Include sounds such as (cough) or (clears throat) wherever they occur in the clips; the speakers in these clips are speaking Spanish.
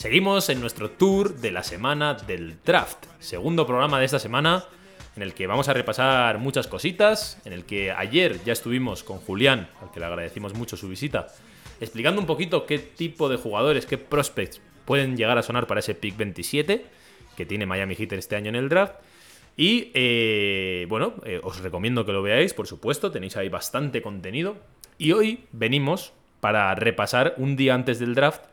Seguimos en nuestro tour de la semana del draft, segundo programa de esta semana en el que vamos a repasar muchas cositas, en el que ayer ya estuvimos con Julián, al que le agradecimos mucho su visita, explicando un poquito qué tipo de jugadores, qué prospects pueden llegar a sonar para ese pick 27 que tiene Miami Heat este año en el draft. Y eh, bueno, eh, os recomiendo que lo veáis, por supuesto, tenéis ahí bastante contenido. Y hoy venimos para repasar un día antes del draft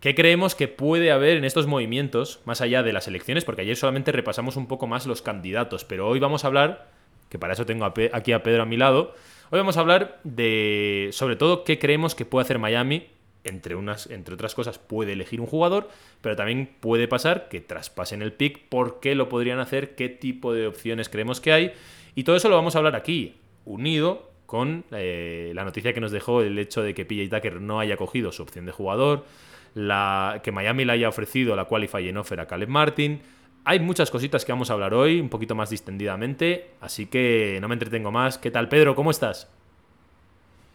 ¿Qué creemos que puede haber en estos movimientos, más allá de las elecciones? Porque ayer solamente repasamos un poco más los candidatos, pero hoy vamos a hablar, que para eso tengo aquí a Pedro a mi lado, hoy vamos a hablar de, sobre todo, qué creemos que puede hacer Miami. Entre, unas, entre otras cosas, puede elegir un jugador, pero también puede pasar que traspasen el pick, por qué lo podrían hacer, qué tipo de opciones creemos que hay. Y todo eso lo vamos a hablar aquí, unido con eh, la noticia que nos dejó el hecho de que PJ Tucker no haya cogido su opción de jugador, la, que Miami le haya ofrecido la Qualifying Offer a Caleb Martin. Hay muchas cositas que vamos a hablar hoy, un poquito más distendidamente, así que no me entretengo más. ¿Qué tal, Pedro? ¿Cómo estás?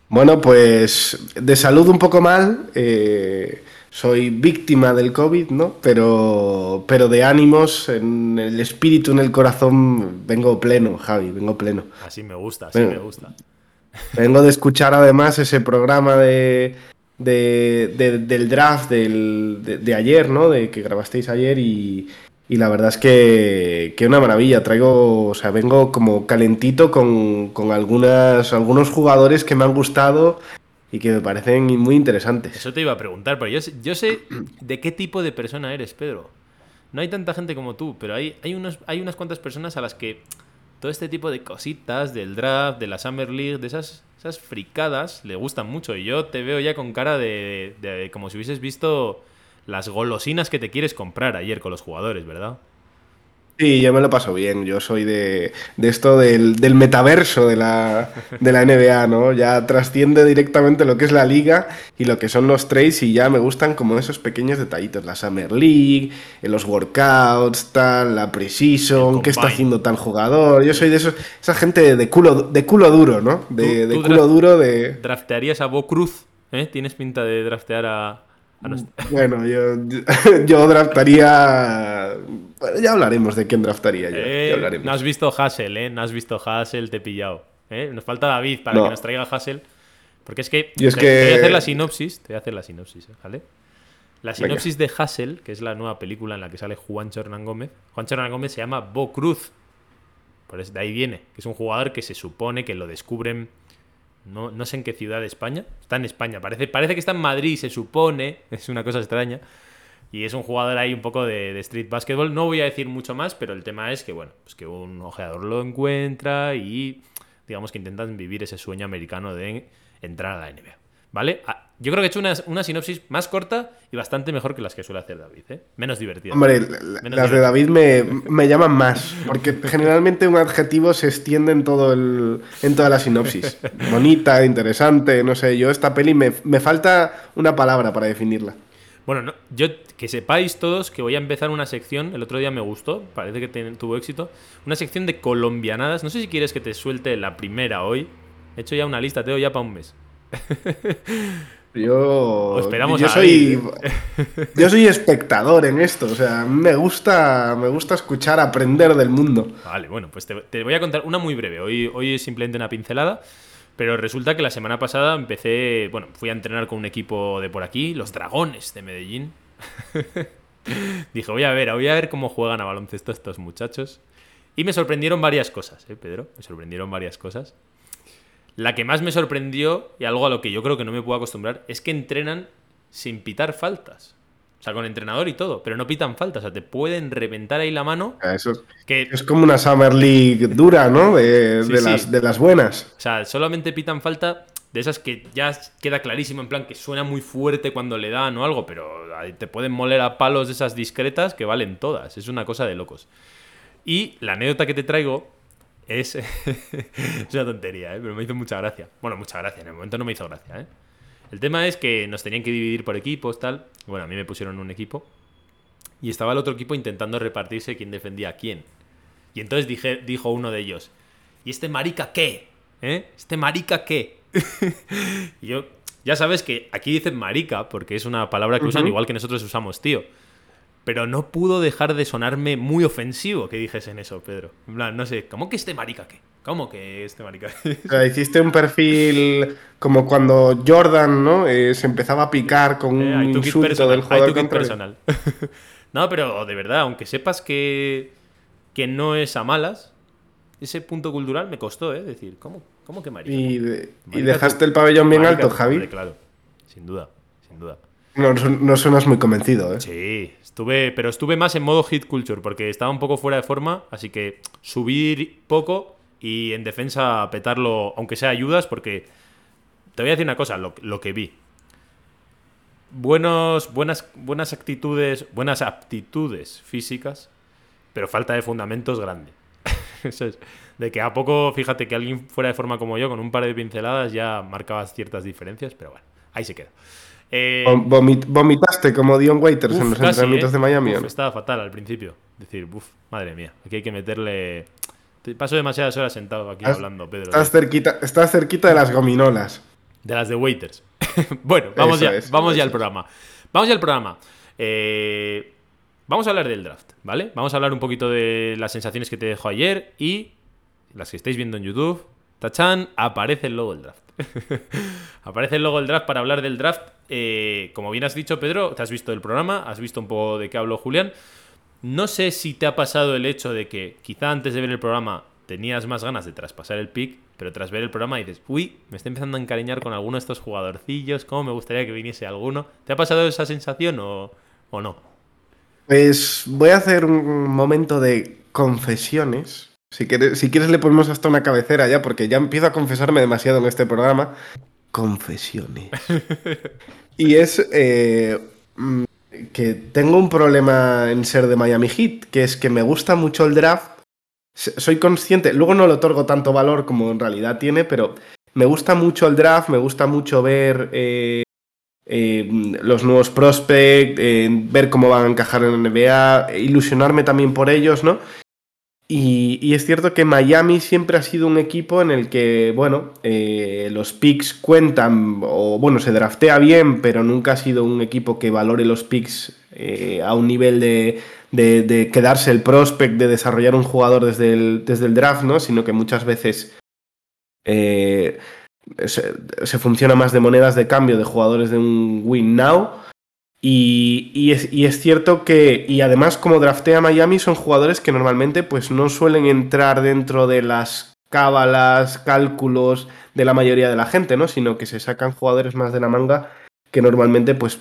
Bueno, pues de salud un poco mal. Eh, soy víctima del COVID, ¿no? Pero, pero de ánimos, en el espíritu, en el corazón, vengo pleno, Javi, vengo pleno. Así me gusta, así me gusta. Vengo de escuchar además ese programa de, de, del draft de, ayer, ¿no? De que grabasteis ayer y, la verdad es que, que, una maravilla. Traigo, o sea, vengo como calentito con, con algunas, algunos jugadores que me han gustado y que me parecen muy interesantes. Eso te iba a preguntar, pero yo, yo sé de qué tipo de persona eres, Pedro. No hay tanta gente como tú, pero hay, hay, unos, hay unas cuantas personas a las que todo este tipo de cositas del draft, de la Summer League, de esas esas fricadas le gustan mucho. Y yo te veo ya con cara de, de, como si hubieses visto las golosinas que te quieres comprar ayer con los jugadores, ¿verdad? Sí, yo me lo paso bien. Yo soy de, esto del, metaverso de la, de la NBA, ¿no? Ya trasciende directamente lo que es la liga y lo que son los trades y ya me gustan como esos pequeños detallitos. La Summer League, eh, los workouts, tal, la Precision, qué está haciendo tal jugador. Yo soy de esos, esa gente de culo, de culo duro, ¿no? De, culo duro de... ¿Draftearías a Bo Cruz? ¿Eh? ¿Tienes pinta de draftear a, bueno, yo, (laughs) yo draftaría. Bueno, ya hablaremos de quién draftaría yo. Eh, no has visto Hassel, ¿eh? No has visto Hassel, te he pillado. ¿eh? Nos falta David para que nos traiga Hassel. Porque es que, es te, que... voy a hacer la sinopsis. Te voy a hacer la sinopsis, ¿eh? ¿vale? La sinopsis de Hassel, que es la nueva película en la que sale Juan Hernán Gómez. Juan Hernán Gómez se llama Bo Cruz. Por eso, de ahí viene. Que es un jugador que se supone que lo descubren no, no sé en qué ciudad de España. Está en España. Parece, parece que está en Madrid, se supone. (laughs) Es una cosa extraña. Y es un jugador ahí un poco de, street basketball. No voy a decir mucho más, pero el tema es que, bueno, pues que un ojeador lo encuentra y digamos que intentan vivir ese sueño americano de entrar a la NBA. ¿Vale? Ah, yo creo que he hecho una, sinopsis más corta y bastante mejor que las que suele hacer David, ¿eh? Menos divertida. Hombre, las de David me, llaman más, porque generalmente un adjetivo se extiende en, todo el, en toda la sinopsis. (laughs) Bonita, interesante, no sé, yo esta peli me, falta una palabra para definirla. Bueno, yo que sepáis todos que voy a empezar una sección, el otro día me gustó, parece que tuvo éxito, una sección de colombianadas. No sé si quieres que te suelte la primera hoy. He hecho ya una lista, te doy ya para un mes. (laughs) Yo, esperamos yo soy, (laughs) yo soy espectador en esto, o sea, me gusta, me gusta escuchar, aprender del mundo. Vale, bueno, pues te, voy a contar una muy breve. Hoy, hoy es simplemente una pincelada, pero resulta que la semana pasada empecé, bueno, fui a entrenar con un equipo de por aquí, los Dragones de Medellín. (laughs) Dije, voy a ver, voy a ver cómo juegan a baloncesto estos muchachos. Y me sorprendieron varias cosas, ¿eh, Pedro? Me sorprendieron varias cosas. La que más me sorprendió, y algo a lo que yo creo que no me puedo acostumbrar, es que entrenan sin pitar faltas. O sea, con entrenador y todo, pero no pitan faltas. O sea, te pueden reventar ahí la mano. Eso que... es como una Summer League dura, ¿no? De, las, de las buenas. O sea, solamente pitan falta de esas que ya queda clarísimo, en plan que suena muy fuerte cuando le dan o algo, pero te pueden moler a palos de esas discretas que valen todas. Es una cosa de locos. Y la anécdota que te traigo es. (laughs) es una tontería, ¿eh? pero me hizo mucha gracia. Bueno, mucha gracia, en el momento no me hizo gracia. ¿eh? El tema es que nos tenían que dividir por equipos, tal. Bueno, a mí me pusieron un equipo. Y estaba el otro equipo intentando repartirse quién defendía a quién. Y entonces dije, dijo uno de ellos: ¿Y este marica qué? ¿Eh? ¿Este marica qué? (laughs) y yo, ya sabes que aquí dicen marica, porque es una palabra que usan igual que nosotros usamos tío. Pero no pudo dejar de sonarme muy ofensivo que dijesen eso, Pedro. En plan, no sé, ¿cómo que este marica qué? ¿Cómo que este marica? o sea, hiciste un perfil como cuando Jordan, ¿no? Eh, se empezaba a picar con eh, un insulto del jugador personal. (laughs) no, pero de verdad, aunque sepas que, que no es a malas, ese punto cultural me costó, ¿eh? Decir, ¿cómo, cómo que marica? Y, dejaste el pabellón bien alto, Javi. claro, sin duda, sin duda. No, no suenas muy convencido, ¿eh? Sí, estuve, pero estuve más en modo hit culture porque estaba un poco fuera de forma, así que subir poco y en defensa petarlo, aunque sea ayudas, porque te voy a decir una cosa, lo, que vi. Buenos, buenas, buenas actitudes, buenas aptitudes físicas, pero falta de fundamentos grande. (laughs) Eso es. De que a poco, fíjate que alguien fuera de forma como yo, con un par de pinceladas, ya marcaba ciertas diferencias, pero bueno, ahí se queda. Eh, ¿Vomitaste como Dion Waiters en los entrenamientos ¿eh? de Miami? estaba fatal al principio. Decir, uff, madre mía, aquí hay que meterle. Paso demasiadas horas sentado aquí hablando, Pedro. Estás cerquita, estás cerquita de las gominolas. De las de Waiters. (laughs) bueno, vamos ya, vamos ya al programa. Vamos ya al programa. Eh, vamos a hablar del draft, ¿vale? Vamos a hablar un poquito de las sensaciones que te dejó ayer y las que estáis viendo en YouTube. Tachan, aparece el logo del draft. (laughs) Aparece el logo del draft para hablar del draft. Eh, como bien has dicho, Pedro, te has visto el programa, has visto un poco de qué habló Julián. No sé si te ha pasado el hecho de que quizá antes de ver el programa tenías más ganas de traspasar el pick, pero tras ver el programa dices, uy, me estoy empezando a encariñar con alguno de estos jugadorcillos, cómo me gustaría que viniese alguno. ¿Te ha pasado esa sensación o, o no? Pues voy a hacer un momento de confesiones si quieres, si quieres le ponemos hasta una cabecera ya, porque ya empiezo a confesarme demasiado en este programa. Confesiones. (laughs) y es eh, mm, que tengo un problema en ser de Miami Heat, que es que me gusta mucho el draft. Soy consciente, luego no le otorgo tanto valor como en realidad tiene, pero me gusta mucho el draft, me gusta mucho ver eh, eh, los nuevos prospects, ver cómo van a encajar en la NBA, ilusionarme también por ellos, ¿no? Y, es cierto que Miami siempre ha sido un equipo en el que, bueno, eh, los picks cuentan, o bueno, se draftea bien, pero nunca ha sido un equipo que valore los picks eh, a un nivel de, de, quedarse el prospect, de desarrollar un jugador desde el, desde el draft, ¿no? Sino que muchas veces eh, se, se, funciona más de monedas de cambio de jugadores de un win now. Y, es, cierto que, y además como draftea Miami, son jugadores que normalmente pues no suelen entrar dentro de las cábalas, cálculos de la mayoría de la gente, ¿no? Sino que se sacan jugadores más de la manga que normalmente pues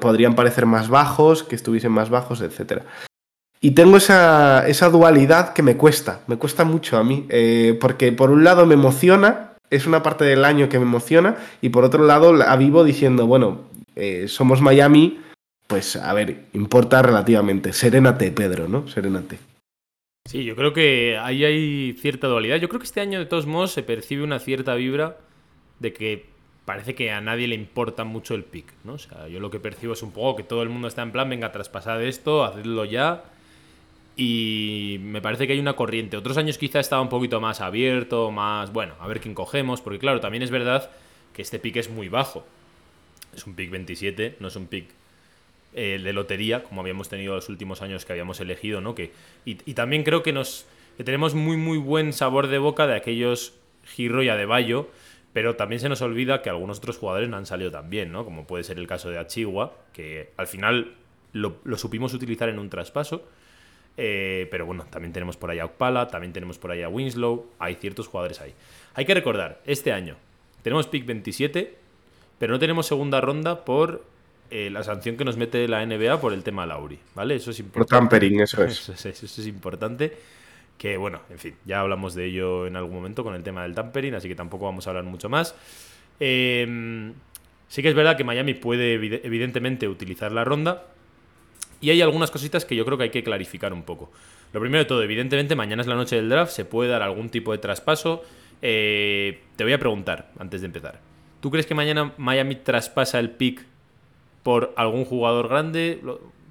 podrían parecer más bajos, que estuviesen más bajos, etc. Y tengo esa, esa, dualidad que me cuesta, me cuesta mucho a mí, eh, porque por un lado me emociona, es una parte del año que me emociona, y por otro lado la vivo diciendo, bueno, eh, somos Miami, pues a ver, importa relativamente. Serénate, Pedro, ¿no? Serénate. Sí, yo creo que ahí hay cierta dualidad. Yo creo que este año, de todos modos, se percibe una cierta vibra de que parece que a nadie le importa mucho el pick, ¿no? O sea, yo lo que percibo es un poco que todo el mundo está en plan, venga, traspasad esto, hacedlo ya. Y me parece que hay una corriente. Otros años quizá estaba un poquito más abierto, más, bueno, a ver quién cogemos, porque claro, también es verdad que este pick es muy bajo. Es un pick 27, no es un pick eh, de lotería, como habíamos tenido los últimos años que habíamos elegido, ¿no? Que, y, también creo que nos tenemos muy, muy buen sabor de boca de aquellos Giro y Adebayo, pero también se nos olvida que algunos otros jugadores no han salido tan bien, ¿no? Como puede ser el caso de Achigua, que al final lo, supimos utilizar en un traspaso. Eh, pero bueno, también tenemos por ahí a Okpala, también tenemos por ahí a Winslow, hay ciertos jugadores ahí. Hay que recordar, este año tenemos pick 27, pero no tenemos segunda ronda por eh, la sanción que nos mete la NBA por el tema Lauri, ¿vale? Eso es importante. Por tampering, (laughs) eso es. Eso, es. importante. Que bueno, en fin, ya hablamos de ello en algún momento con el tema del tampering, así que tampoco vamos a hablar mucho más. Em, sí que es verdad que Miami puede evidentemente utilizar la ronda. Y hay algunas cositas que yo creo que hay que clarificar un poco. Lo primero de todo, evidentemente, mañana es la noche del draft, se puede dar algún tipo de traspaso. Eh, te voy a preguntar, antes de empezar. ¿Tú crees que mañana Miami traspasa el pick por algún jugador grande?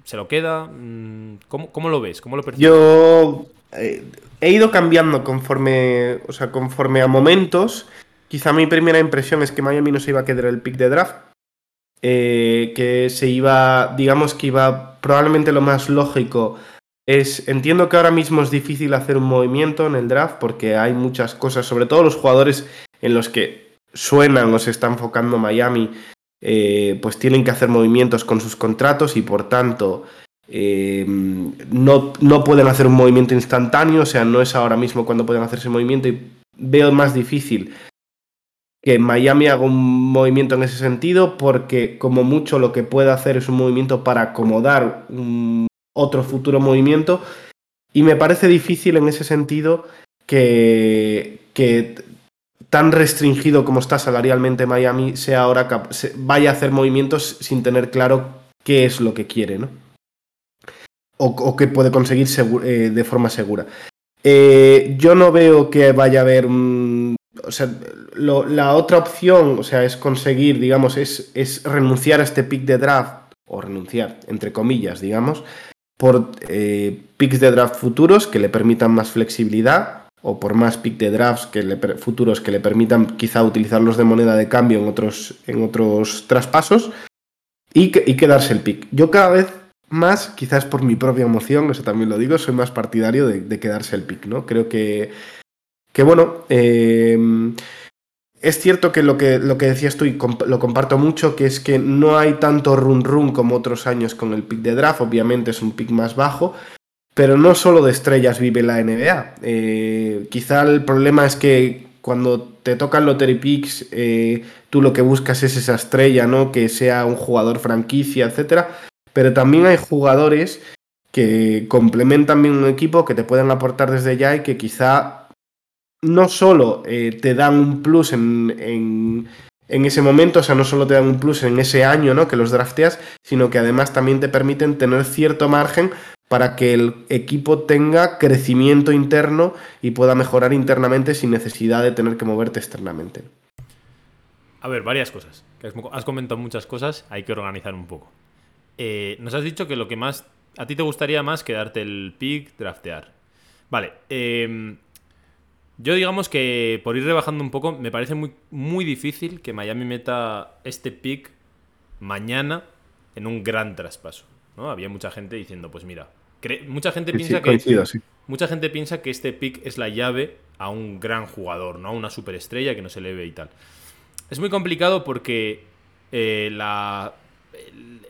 ¿Se lo queda? Mm, ¿Cómo, lo ves? ¿Cómo lo percibes? Yo eh, he ido cambiando conforme, o sea, conforme a momentos. Quizá mi primera impresión es que Miami no se iba a quedar el pick de draft. Eh, que se iba, digamos que iba, probablemente lo más lógico es, entiendo que ahora mismo es difícil hacer un movimiento en el draft porque hay muchas cosas, sobre todo los jugadores en los que suenan o se está enfocando Miami, eh, pues tienen que hacer movimientos con sus contratos y por tanto eh, no, no, pueden hacer un movimiento instantáneo, o sea, no es ahora mismo cuando pueden hacer ese movimiento y veo más difícil que Miami haga un movimiento en ese sentido porque como mucho lo que puede hacer es un movimiento para acomodar otro futuro movimiento. Y me parece difícil en ese sentido que, que tan restringido como está salarialmente Miami sea ahora vaya a hacer movimientos sin tener claro qué es lo que quiere, ¿no? O, qué puede conseguir eh, de forma segura. Eh, yo no veo que vaya a haber un, o sea, la otra opción, o sea, es conseguir, digamos, es, es renunciar a este pick de draft, o renunciar, entre comillas, digamos, por eh, picks de draft futuros que le permitan más flexibilidad o por más pick de drafts que le, futuros que le permitan quizá utilizarlos de moneda de cambio en otros, en otros traspasos y, quedarse el pick. Yo cada vez más, quizás por mi propia emoción, eso también lo digo, soy más partidario de, quedarse el pick, ¿no? Creo que, que bueno, eh, es cierto que lo, que lo que decías tú y lo comparto mucho, que es que no hay tanto run run como otros años con el pick de draft, obviamente es un pick más bajo, pero no solo de estrellas vive la NBA. Eh, quizá el problema es que cuando te tocan lottery picks, eh, tú lo que buscas es esa estrella, ¿no? Que sea un jugador franquicia, etcétera. Pero también hay jugadores que complementan bien un equipo, que te pueden aportar desde ya y que quizá no solo eh, te dan un plus en, en, ese momento, o sea, no solo te dan un plus en ese año ¿no? que los drafteas, sino que además también te permiten tener cierto margen para que el equipo tenga crecimiento interno y pueda mejorar internamente sin necesidad de tener que moverte externamente. A ver, varias cosas. Has comentado muchas cosas, hay que organizar un poco. Eh, nos has dicho que lo que más... A ti te gustaría más quedarte el pick, draftear. Vale. Eh, yo digamos que por ir rebajando un poco, me parece muy, muy difícil que Miami meta este pick mañana en un gran traspaso. ¿no? Había mucha gente diciendo, pues mira, mucha gente piensa que mucha gente piensa que este pick es la llave a un gran jugador, ¿no? A una superestrella que no se le ve y tal. Es muy complicado porque eh, la,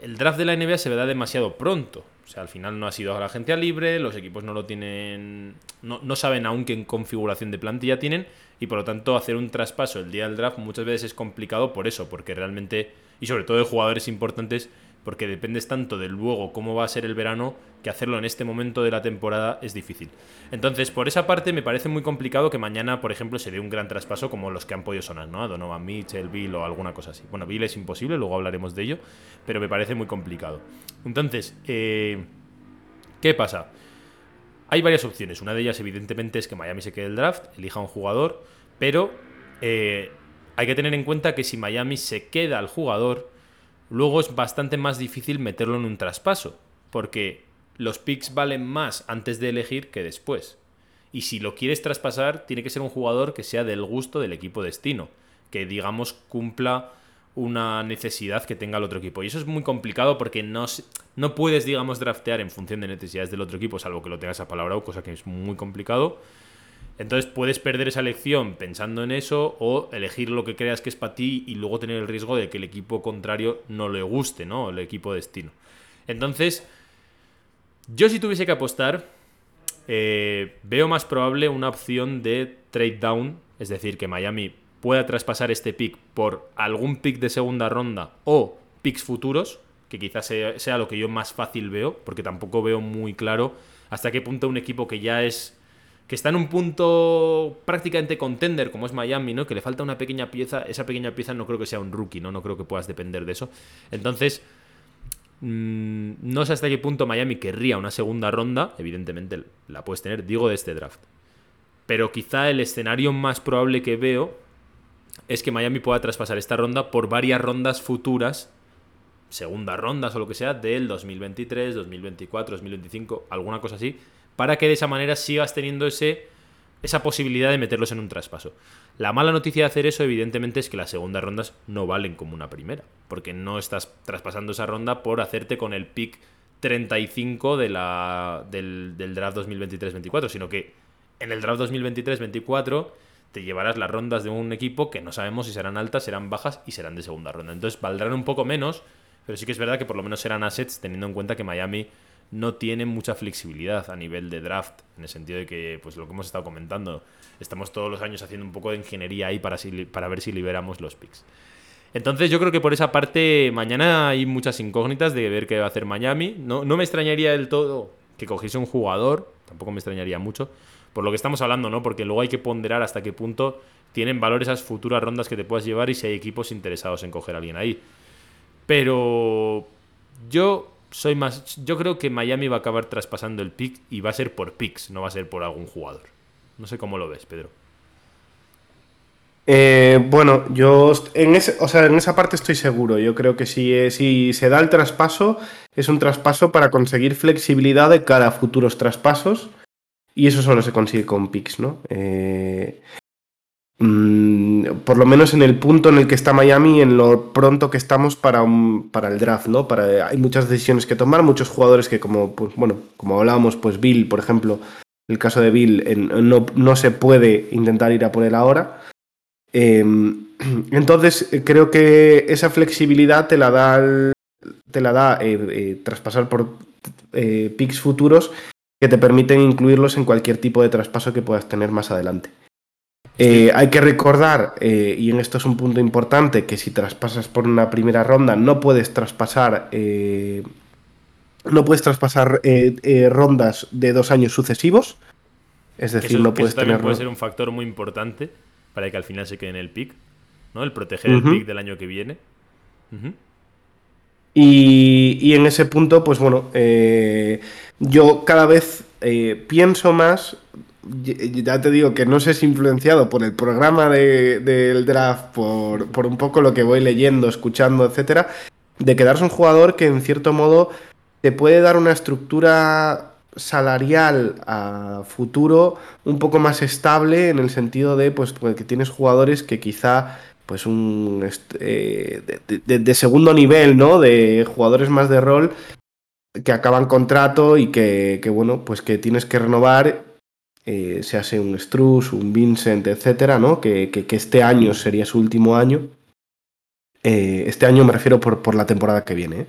el, draft de la NBA se da demasiado pronto. O sea, al final no ha sido a la agencia libre, los equipos no lo tienen. No, saben aún qué configuración de plantilla tienen. Y por lo tanto, hacer un traspaso el día del draft muchas veces es complicado por eso, porque realmente. Y sobre todo de jugadores importantes porque dependes tanto del luego cómo va a ser el verano que hacerlo en este momento de la temporada es difícil. Entonces, por esa parte me parece muy complicado que mañana, por ejemplo, se dé un gran traspaso como los que han podido sonar, ¿no? A Donovan Mitchell, Bill o alguna cosa así. Bueno, Bill es imposible, luego hablaremos de ello, pero me parece muy complicado. Entonces, eh, ¿qué pasa? Hay varias opciones. Una de ellas, evidentemente, es que Miami se quede el draft, elija un jugador, pero eh, hay que tener en cuenta que si Miami se queda al jugador, luego es bastante más difícil meterlo en un traspaso, porque los picks valen más antes de elegir que después. Y si lo quieres traspasar, tiene que ser un jugador que sea del gusto del equipo destino, que digamos cumpla una necesidad que tenga el otro equipo. Y eso es muy complicado porque no, no puedes, digamos, draftear en función de necesidades del otro equipo, salvo que lo tengas a palabra o cosa que es muy complicado. Entonces puedes perder esa elección pensando en eso o elegir lo que creas que es para ti y luego tener el riesgo de que el equipo contrario no le guste, ¿no? El equipo destino. Entonces, yo si tuviese que apostar, eh, veo más probable una opción de trade down, es decir, que Miami pueda traspasar este pick por algún pick de segunda ronda o picks futuros, que quizás sea, sea lo que yo más fácil veo, porque tampoco veo muy claro hasta qué punto un equipo que ya es que está en un punto prácticamente contender como es Miami, ¿no? Que le falta una pequeña pieza, esa pequeña pieza no creo que sea un rookie, ¿no? No creo que puedas depender de eso. Entonces, mm, no sé hasta qué punto Miami querría una segunda ronda, evidentemente la puedes tener, digo de este draft. Pero quizá el escenario más probable que veo es que Miami pueda traspasar esta ronda por varias rondas futuras, segundas rondas o lo que sea, del 2023, 2024, 2025, alguna cosa así, para que de esa manera sigas teniendo ese, esa posibilidad de meterlos en un traspaso. La mala noticia de hacer eso, evidentemente, es que las segundas rondas no valen como una primera, porque no estás traspasando esa ronda por hacerte con el pick 35 de la, del, del draft 2023-24, sino que en el draft 2023-24 te llevarás las rondas de un equipo que no sabemos si serán altas, serán bajas y serán de segunda ronda. Entonces valdrán un poco menos, pero sí que es verdad que por lo menos serán assets teniendo en cuenta que Miami no tienen mucha flexibilidad a nivel de draft, en el sentido de que, pues lo que hemos estado comentando, estamos todos los años haciendo un poco de ingeniería ahí para, para ver si liberamos los picks. Entonces yo creo que por esa parte mañana hay muchas incógnitas de ver qué va a hacer Miami. No, no me extrañaría del todo que cogiese un jugador, tampoco me extrañaría mucho, por lo que estamos hablando, ¿no? Porque luego hay que ponderar hasta qué punto tienen valor esas futuras rondas que te puedas llevar y si hay equipos interesados en coger a alguien ahí. Pero yo soy más. Yo creo que Miami va a acabar traspasando el pick y va a ser por picks, no va a ser por algún jugador. No sé cómo lo ves, Pedro. Eh, bueno, yo en, ese, o sea, en esa parte estoy seguro. Yo creo que si, eh, si se da el traspaso, es un traspaso para conseguir flexibilidad de cara a futuros traspasos. Y eso solo se consigue con picks, ¿no? Eh, Mm, por lo menos en el punto en el que está Miami, en lo pronto que estamos para, para el draft, ¿no? Hay muchas decisiones que tomar, muchos jugadores que como, pues, bueno, como hablábamos, pues Bill, por ejemplo, el caso de Bill, no, no, se puede intentar ir a por ahora. Em, (clears throat) entonces, creo que esa flexibilidad te la da, te la da eh, eh, traspasar por eh, picks futuros que te permiten incluirlos en cualquier tipo de traspaso que puedas tener más adelante. Eh, hay que recordar, eh, y en esto es un punto importante, que si traspasas por una primera ronda no puedes traspasar, eh, no puedes traspasar rondas de dos años sucesivos. Es decir, no puedes eso también puede ser un factor muy importante para que al final se quede en el pick, ¿no? El proteger el pick del año que viene. y, y, en ese punto, pues bueno, yo cada vez pienso más ya te digo que no sé si influenciado por el programa del draft, por, un poco lo que voy leyendo, escuchando, etcétera, de quedarse un jugador que en cierto modo te puede dar una estructura salarial a futuro un poco más estable en el sentido de pues, pues que tienes jugadores que quizá pues un eh, de, segundo nivel, ¿no? De jugadores más de rol que acaban contrato y que bueno, pues que tienes que renovar eh, se hace un Struss, un Vincent, etcétera, ¿no? Que, este año sería su último año. Eh, este año me refiero por, por la temporada que viene. ¿eh?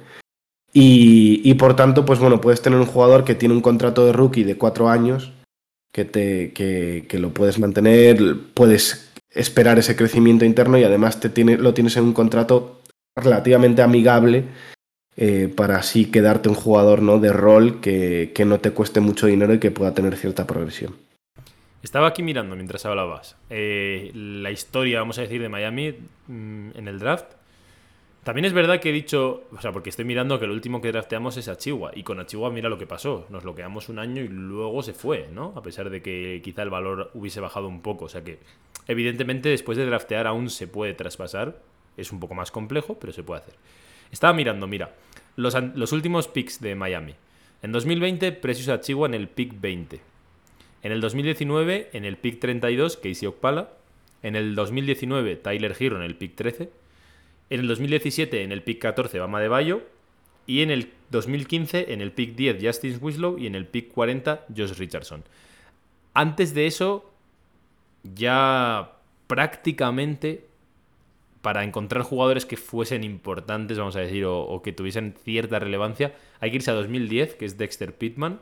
Y, por tanto, pues bueno, puedes tener un jugador que tiene un contrato de rookie de cuatro años, que, te, que, lo puedes mantener, puedes esperar ese crecimiento interno y además te tiene, lo tienes en un contrato relativamente amigable para así quedarte un jugador ¿no? de rol que, que, no te cueste mucho dinero y que pueda tener cierta progresión. Estaba aquí mirando mientras hablabas eh, la historia, vamos a decir, de Miami mm, en el draft. También es verdad que he dicho, o sea, porque estoy mirando que el último que drafteamos es a Chihuahua. Y con Chihuahua mira lo que pasó. Nos lo quedamos un año y luego se fue, ¿no? A pesar de que quizá el valor hubiese bajado un poco. O sea que, evidentemente, después de draftear aún se puede traspasar. Es un poco más complejo, pero se puede hacer. Estaba mirando, mira, los, los últimos picks de Miami. En 2020, Precious Chihuahua en el pick 20. En el 2019, en el pick 32, Casey Okpala. En el 2019, Tyler Hero en el pick 13. En el 2017, en el pick 14, Bama de Bayo. Y en el 2015, en el pick 10, Justin Winslow. Y en el pick 40, Josh Richardson. Antes de eso, ya prácticamente para encontrar jugadores que fuesen importantes, vamos a decir, o, que tuviesen cierta relevancia, hay que irse a 2010, que es Dexter Pittman,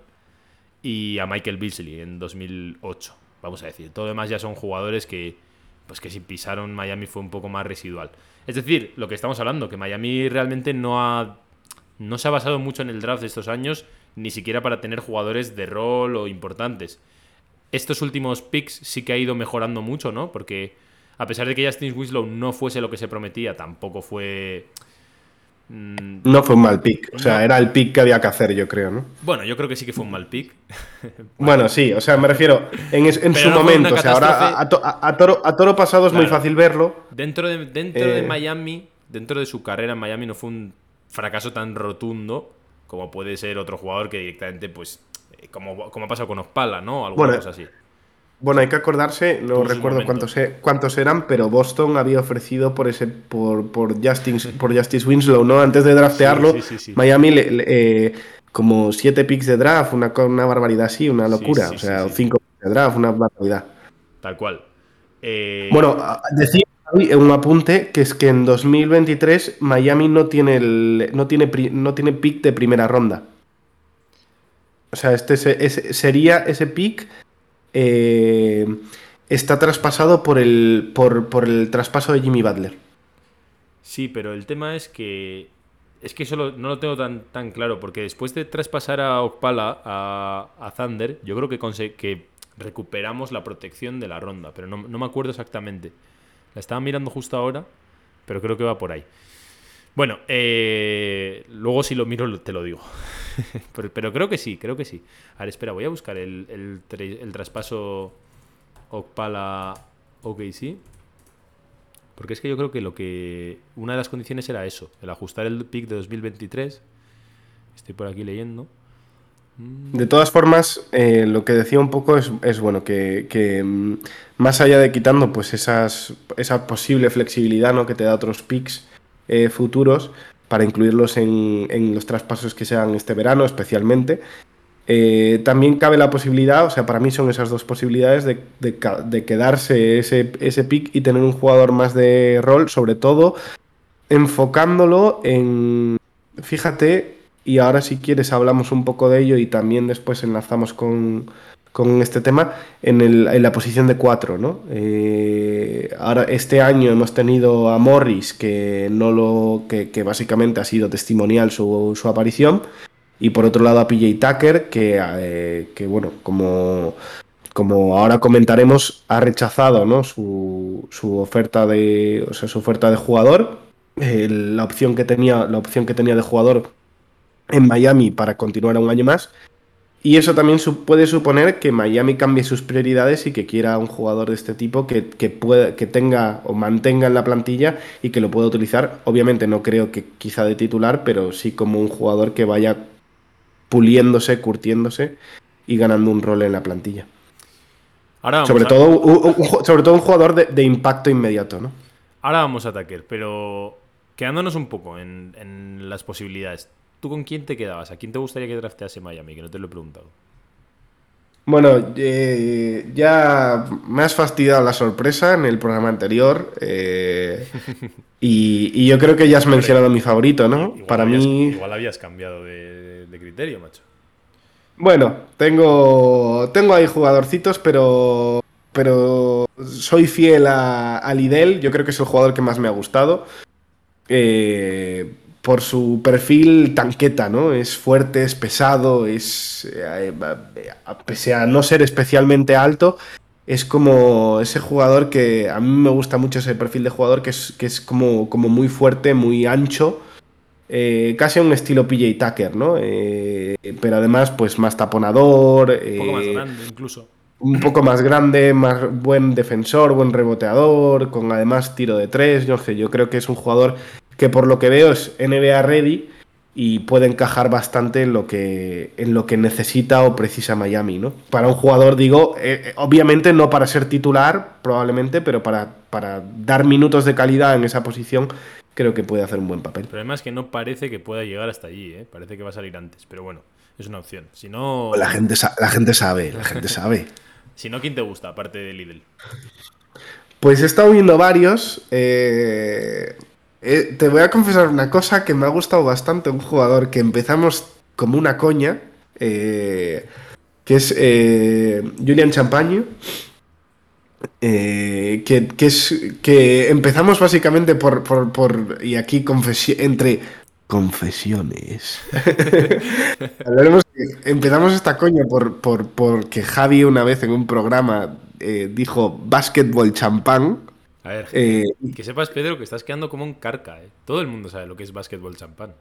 y a Michael Beasley en 2008, vamos a decir. Todo lo demás ya son jugadores que, pues que si pisaron Miami fue un poco más residual. Es decir, lo que estamos hablando, que Miami realmente no ha no se ha basado mucho en el draft de estos años, ni siquiera para tener jugadores de rol o importantes. estos últimos picks sí que ha ido mejorando mucho, ¿no? Porque a pesar de que Justin Winslow no fuese lo que se prometía, tampoco fue. Mm, no fue un mal pick. O sea, era el pick que había que hacer, yo creo, ¿no? Bueno, yo creo que sí que fue un mal pick. (laughs) bueno, sí, o sea, me refiero en, su momento. O sea, ahora a, toro, a toro pasado es muy fácil verlo. Dentro, de, dentro de eh, Miami, dentro de su carrera en Miami, no fue un fracaso tan rotundo como puede ser otro jugador que directamente, pues, eh, como, como ha pasado con Ospala, ¿no? Alguna cosa así. Bueno, hay que acordarse, no recuerdo cuántos, cuántos eran, pero Boston había ofrecido por ese por, por, Justice, por Justice Winslow, ¿no? Antes de draftearlo, Miami le, eh, como siete picks de draft, una, una barbaridad así, una locura. o sea, cinco picks de draft, una barbaridad. Tal cual. Eh, bueno, decir un apunte que es que en 2023 Miami no tiene el, no tiene no tiene pick de primera ronda. O sea, este sería ese pick eh, está traspasado por el, por, el traspaso de Jimmy Butler. Sí, pero el tema es que. Es que eso no lo tengo tan, tan claro, porque después de traspasar a Okpala a, Thunder, yo creo que, que recuperamos la protección de la ronda, pero no, me acuerdo exactamente. La estaba mirando justo ahora, pero creo que va por ahí. Bueno, eh, luego si lo miro te lo digo. (laughs) pero, creo que sí, creo que sí. A ver, espera, voy a buscar el, el, traspaso Okpala OKC. Porque es que yo creo que lo que. Una de las condiciones era eso, el ajustar el pick de 2023. Estoy por aquí leyendo. Mm. De todas formas, eh, lo que decía un poco es, bueno, que, mm, más allá de quitando pues esas, esa posible flexibilidad ¿no? que te da otros picks eh, futuros, para incluirlos en, los traspasos que sean este verano especialmente. Eh, también cabe la posibilidad, o sea, para mí son esas dos posibilidades de, quedarse ese, ese pick y tener un jugador más de rol, sobre todo enfocándolo en, fíjate, y ahora si quieres hablamos un poco de ello y también después enlazamos con, con este tema en, la posición de cuatro, ¿no? Eh, ahora, este año hemos tenido a Morris, que no lo. que, básicamente ha sido testimonial su, aparición. Y por otro lado a PJ Tucker, que, eh, que bueno, como, como ahora comentaremos, ha rechazado ¿no? su, su oferta de. O sea, su oferta de jugador. La opción que tenía. La opción que tenía de jugador en Miami para continuar un año más y eso también puede suponer que Miami cambie sus prioridades y que quiera un jugador de este tipo que, pueda, que tenga o mantenga en la plantilla y que lo pueda utilizar. Obviamente no creo que quizá de titular, pero sí como un jugador que vaya puliéndose, curtiéndose y ganando un rol en la plantilla. sobre, todo, un, sobre todo un jugador de, impacto inmediato, ¿no? Ahora vamos a Tucker, pero quedándonos un poco en, en las posibilidades. ¿Tú con quién te quedabas? ¿A quién te gustaría que draftease Miami? Que no te lo he preguntado. Bueno, eh, ya me has fastidiado la sorpresa en el programa anterior. Eh, y, yo creo que ya has mencionado mi favorito, ¿no? Para mí. Igual habías cambiado de, criterio, macho. Bueno, tengo, tengo ahí jugadorcitos, pero, pero soy fiel a, a Lidl. Yo creo que es el jugador que más me ha gustado. Eh, por su perfil tanqueta, ¿no? Es fuerte, es pesado, es. Eh, eh, pese a no ser especialmente alto, es como ese jugador que. A mí me gusta mucho ese perfil de jugador que es, que es como, como muy fuerte, muy ancho. Eh, casi un estilo PJ Tucker, ¿no? pero además, pues más taponador. Un poco más grande, incluso. Un poco más grande, más buen defensor, buen reboteador, con además tiro de tres. Yo, yo creo que es un jugador que por lo que veo es NBA ready y puede encajar bastante en lo que, en lo que necesita o precisa Miami, ¿no? Para un jugador, digo, eh, eh, obviamente no para ser titular, probablemente, pero para, para dar minutos de calidad en esa posición, creo que puede hacer un buen papel. Pero además que no parece que pueda llegar hasta allí, ¿eh? parece que va a salir antes, pero bueno, es una opción. Si no... La gente, la gente sabe, la gente (laughs) sabe. si no, ¿quién te gusta, aparte de Lidl? Pues he estado viendo varios. Eh, eh, te voy a confesar una cosa que me ha gustado bastante, un jugador que empezamos como una coña, eh, que es eh, Julian Champagne. que, es que empezamos básicamente por, y aquí entre Confesiones. (laughs) Que empezamos esta coña por, por, porque Javi una vez en un programa dijo básquetbol champán. A ver, Eh, que sepas, Pedro, que estás quedando como un carca, ¿eh? Todo el mundo sabe lo que es básquetbol champán.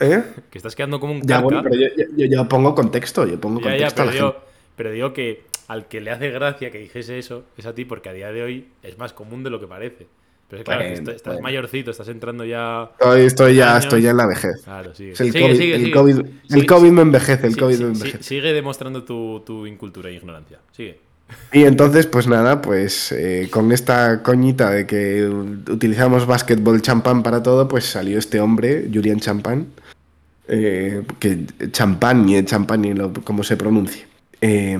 ¿Eh? Que estás quedando como un Ya, carca. bueno, pero yo, yo- yo pongo contexto, yo pongo Ya, ya, contexto a pero la digo, gente. pero digo que al que le hace gracia que dijese eso es a ti, porque a día de hoy es más común de lo que parece. Pero es claro, estás mayorcito, estás entrando ya. Estoy, estoy ya, años. estoy ya en la vejez. Claro, sigue. El Sigue, COVID, sigue, el sigue. COVID, Sigue, el COVID me envejece, el COVID me envejece. sigue demostrando tu, tu incultura e ignorancia. Sigue. Y entonces, pues nada, pues eh, con esta coñita de que utilizamos básquetbol champán para todo, pues salió este hombre, Julian Champán, eh, que champagne, champagne, lo, como se pronuncie. Eh,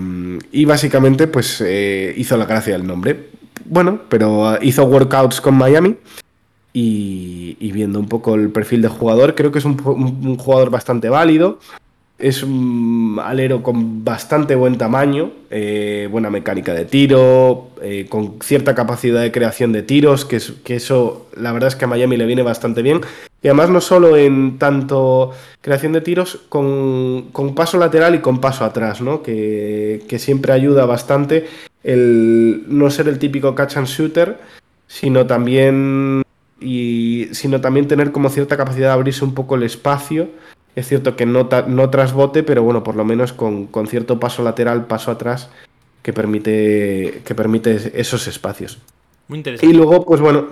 y básicamente, pues eh, hizo la gracia del nombre. Bueno, pero hizo workouts con Miami y, y viendo un poco el perfil de jugador, creo que es un jugador bastante válido. Es un alero con bastante buen tamaño, eh, buena mecánica de tiro, eh, con cierta capacidad de creación de tiros, que, es- que eso la verdad es que a Miami le viene bastante bien. Y además no solo en tanto creación de tiros, con, con paso lateral y con paso atrás, ¿no? que, que siempre ayuda bastante el no ser el típico catch and shooter, sino también, y, sino también tener como cierta capacidad de abrirse un poco el espacio. Es cierto que no, no trasbote, pero bueno, por lo menos con, con cierto paso lateral, paso atrás, que permite, que permite esos espacios. Muy interesante. Y luego, pues bueno,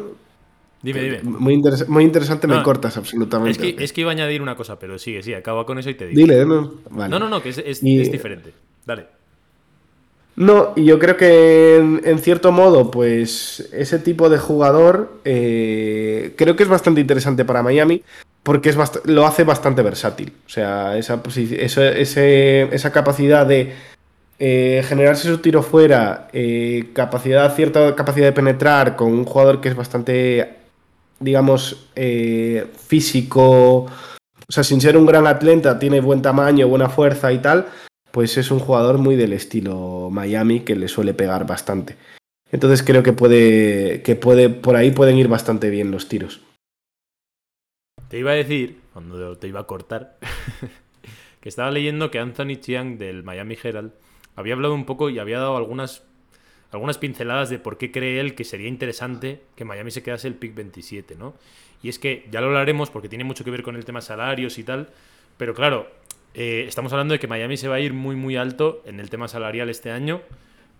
Dime, dime. muy, interes- muy interesante, me cortas Es absolutamente. que, es que iba a añadir una cosa, pero sigue, sí, acaba con eso y te digo. Dile, ¿no? Vale. No, no, no, que es, es- Y- es diferente. Dale. No, y yo creo que en, en cierto modo, pues ese tipo de jugador eh, creo que es bastante interesante para Miami porque es lo hace bastante versátil. O sea, esa capacidad de eh, generarse su tiro fuera, eh, capacidad, cierta capacidad de penetrar con un jugador que es bastante, digamos, eh, físico, o sea, sin ser un gran atleta, tiene buen tamaño, buena fuerza y tal, pues es un jugador muy del estilo Miami que le suele pegar bastante. Entonces creo que puede, que puede, por ahí pueden ir bastante bien los tiros. Te iba a decir, cuando te iba a cortar, (laughs) que estaba leyendo que Anthony Chiang del Miami Herald había hablado un poco y había dado algunas, algunas pinceladas de por qué cree él que sería interesante que Miami se quedase el pick 27, ¿no? Y es que ya lo hablaremos porque tiene mucho que ver con el tema salarios y tal, pero claro, eh, estamos hablando de que Miami se va a ir muy muy alto en el tema salarial este año,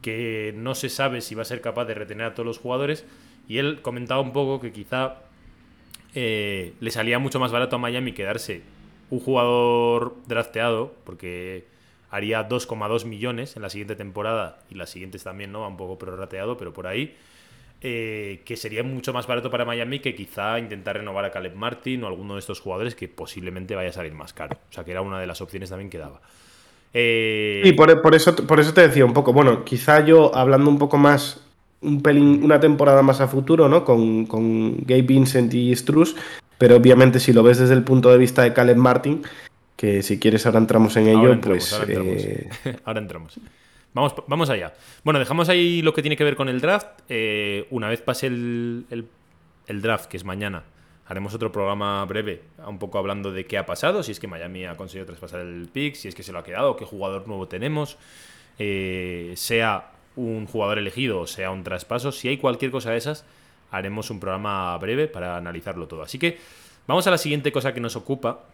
que no se sabe si va a ser capaz de retener a todos los jugadores, y él comentaba un poco que quizá eh, le salía mucho más barato a Miami quedarse un jugador drafteado, porque haría 2,2 millones en la siguiente temporada y las siguientes también, ¿no? Va un poco prorrateado, pero por ahí. eh, que sería mucho más barato para Miami que quizá intentar renovar a Caleb Martin o alguno de estos jugadores que posiblemente vaya a salir más caro. O sea, que era una de las opciones también que daba. Eh, Y por, por eso, por eso te decía un poco, bueno, quizá yo hablando un poco más, un pelín, una temporada más a futuro, ¿no? Con, con Gabe Vincent y Struz, pero obviamente si lo ves desde el punto de vista de Caleb Martin, que si quieres ahora entramos en ello, Ahora entramos, pues... ahora entramos. eh, (laughs) Ahora entramos. Vamos, vamos allá. Bueno, dejamos ahí lo que tiene que ver con el draft. Eh, una vez pase el, el- el draft, que es mañana, haremos otro programa breve, un poco hablando de qué ha pasado, si es que Miami ha conseguido traspasar el pick, si es que se lo ha quedado, qué jugador nuevo tenemos, eh, sea un jugador elegido o sea un traspaso. Si hay cualquier cosa de esas, haremos un programa breve para analizarlo todo. Así que vamos a la siguiente cosa que nos ocupa,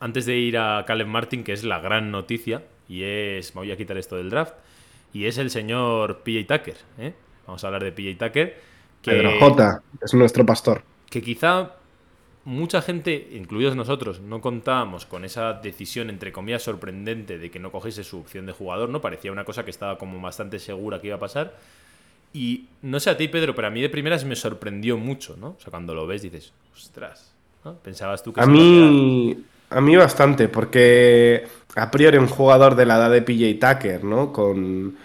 antes de ir a Caleb Martin, que es la gran noticia, y es, me voy a quitar esto del draft, y es el señor PJ Tucker. ¿eh? Vamos a hablar de PJ Tucker, que, Pedro J, es nuestro pastor. que quizá mucha gente, incluidos nosotros, no contábamos con esa decisión, entre comillas, sorprendente de que no cogiese su opción de jugador, ¿no? Parecía una cosa que estaba como bastante segura que iba a pasar. Y no sé a ti, Pedro, pero a mí de primeras me sorprendió mucho, ¿no? O sea, cuando lo ves dices, ostras, ¿no? Pensabas tú que A se iba quedar. mí, a mí bastante, porque a priori un jugador de la edad de PJ Tucker, ¿no? Con,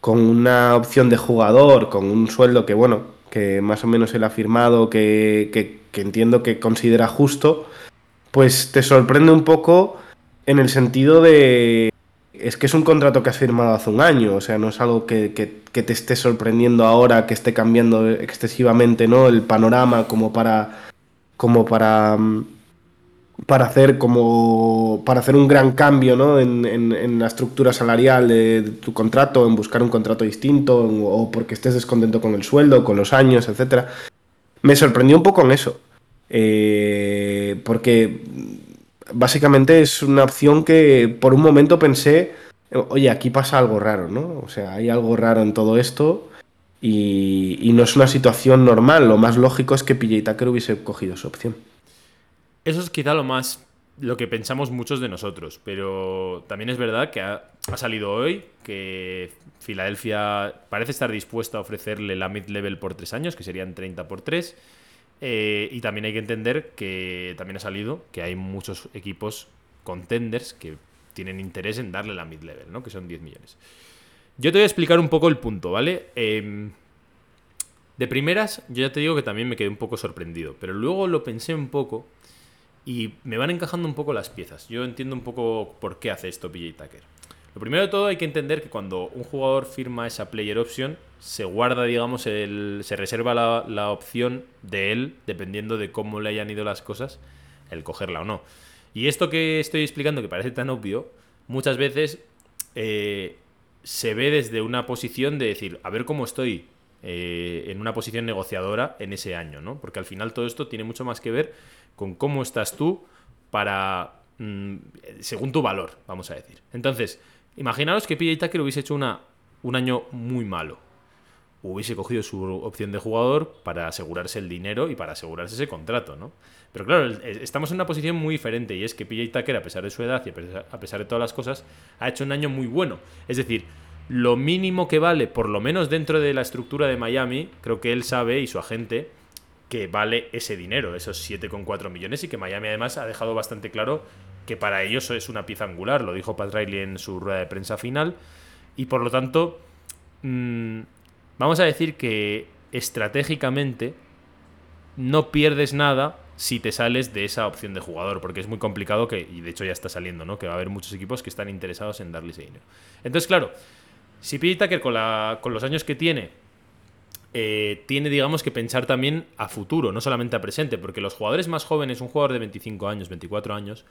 con una opción de jugador, con un sueldo que, bueno, que más o menos él ha firmado, que, que- que entiendo que considera justo, pues te sorprende un poco en el sentido de... Es que es un contrato que has firmado hace un año, o sea, no es algo que, que- te esté sorprendiendo ahora, que esté cambiando excesivamente, ¿no? El panorama como para... como para... mm, para hacer como para hacer un gran cambio ¿no? en, en, la estructura salarial de, tu contrato, en buscar un contrato distinto, o porque estés descontento con el sueldo, con los años, etcétera. Me sorprendió un poco en eso. Eh, porque básicamente es una opción que por un momento pensé, oye, aquí pasa algo raro, ¿no? O sea, hay algo raro en todo esto y, y no es una situación normal. Lo más lógico es que PJ Tucker hubiese cogido su opción. Eso es quizá lo más lo que pensamos muchos de nosotros, pero también es verdad que ha, salido hoy que Filadelfia parece estar dispuesta a ofrecerle la mid-level por tres años, que serían 30 por 3. Eh, y también hay que entender que también ha salido que hay muchos equipos contenders que tienen interés en darle la mid-level, ¿no? que son 10 millones. Yo te voy a explicar un poco el punto, ¿vale? Em, de primeras, yo ya te digo que también me quedé un poco sorprendido, pero luego lo pensé un poco y me van encajando un poco las piezas. Yo entiendo un poco por qué hace esto PJ Tucker. Lo primero de todo hay que entender que cuando un jugador firma esa player option, se guarda, digamos, el, se reserva la, opción de él, dependiendo de cómo le hayan ido las cosas, el cogerla o no. Y esto que estoy explicando, que parece tan obvio, muchas veces eh, se ve desde una posición de decir, a ver cómo estoy eh, en una posición negociadora en ese año, ¿no? Porque al final todo esto tiene mucho más que ver con cómo estás tú para. Mm, según tu valor, vamos a decir. Entonces, imaginaros que PJ Tucker hubiese hecho un año muy malo. Hubiese cogido su opción de jugador para asegurarse el dinero y para asegurarse ese contrato, ¿no? Pero claro, estamos en una posición muy diferente y es que PJ Tucker, a pesar de su edad y a pesar de todas las cosas, ha hecho un año muy bueno. Es decir, lo mínimo que vale, por lo menos dentro de la estructura de Miami, creo que él sabe y su agente, que vale ese dinero, esos 7,4 millones, y que Miami además ha dejado bastante claro que para ellos es una pieza angular, lo dijo Pat Riley en su rueda de prensa final, y por lo tanto, mm, vamos a decir que estratégicamente no pierdes nada si te sales de esa opción de jugador, porque es muy complicado que, y de hecho ya está saliendo, ¿no? Que va a haber muchos equipos que están interesados en darle ese dinero. Entonces, claro, si Pete Tucker con, los años que tiene eh, tiene, digamos, que pensar también a futuro, no solamente a presente, porque los jugadores más jóvenes, un jugador de 25 años, 24 años,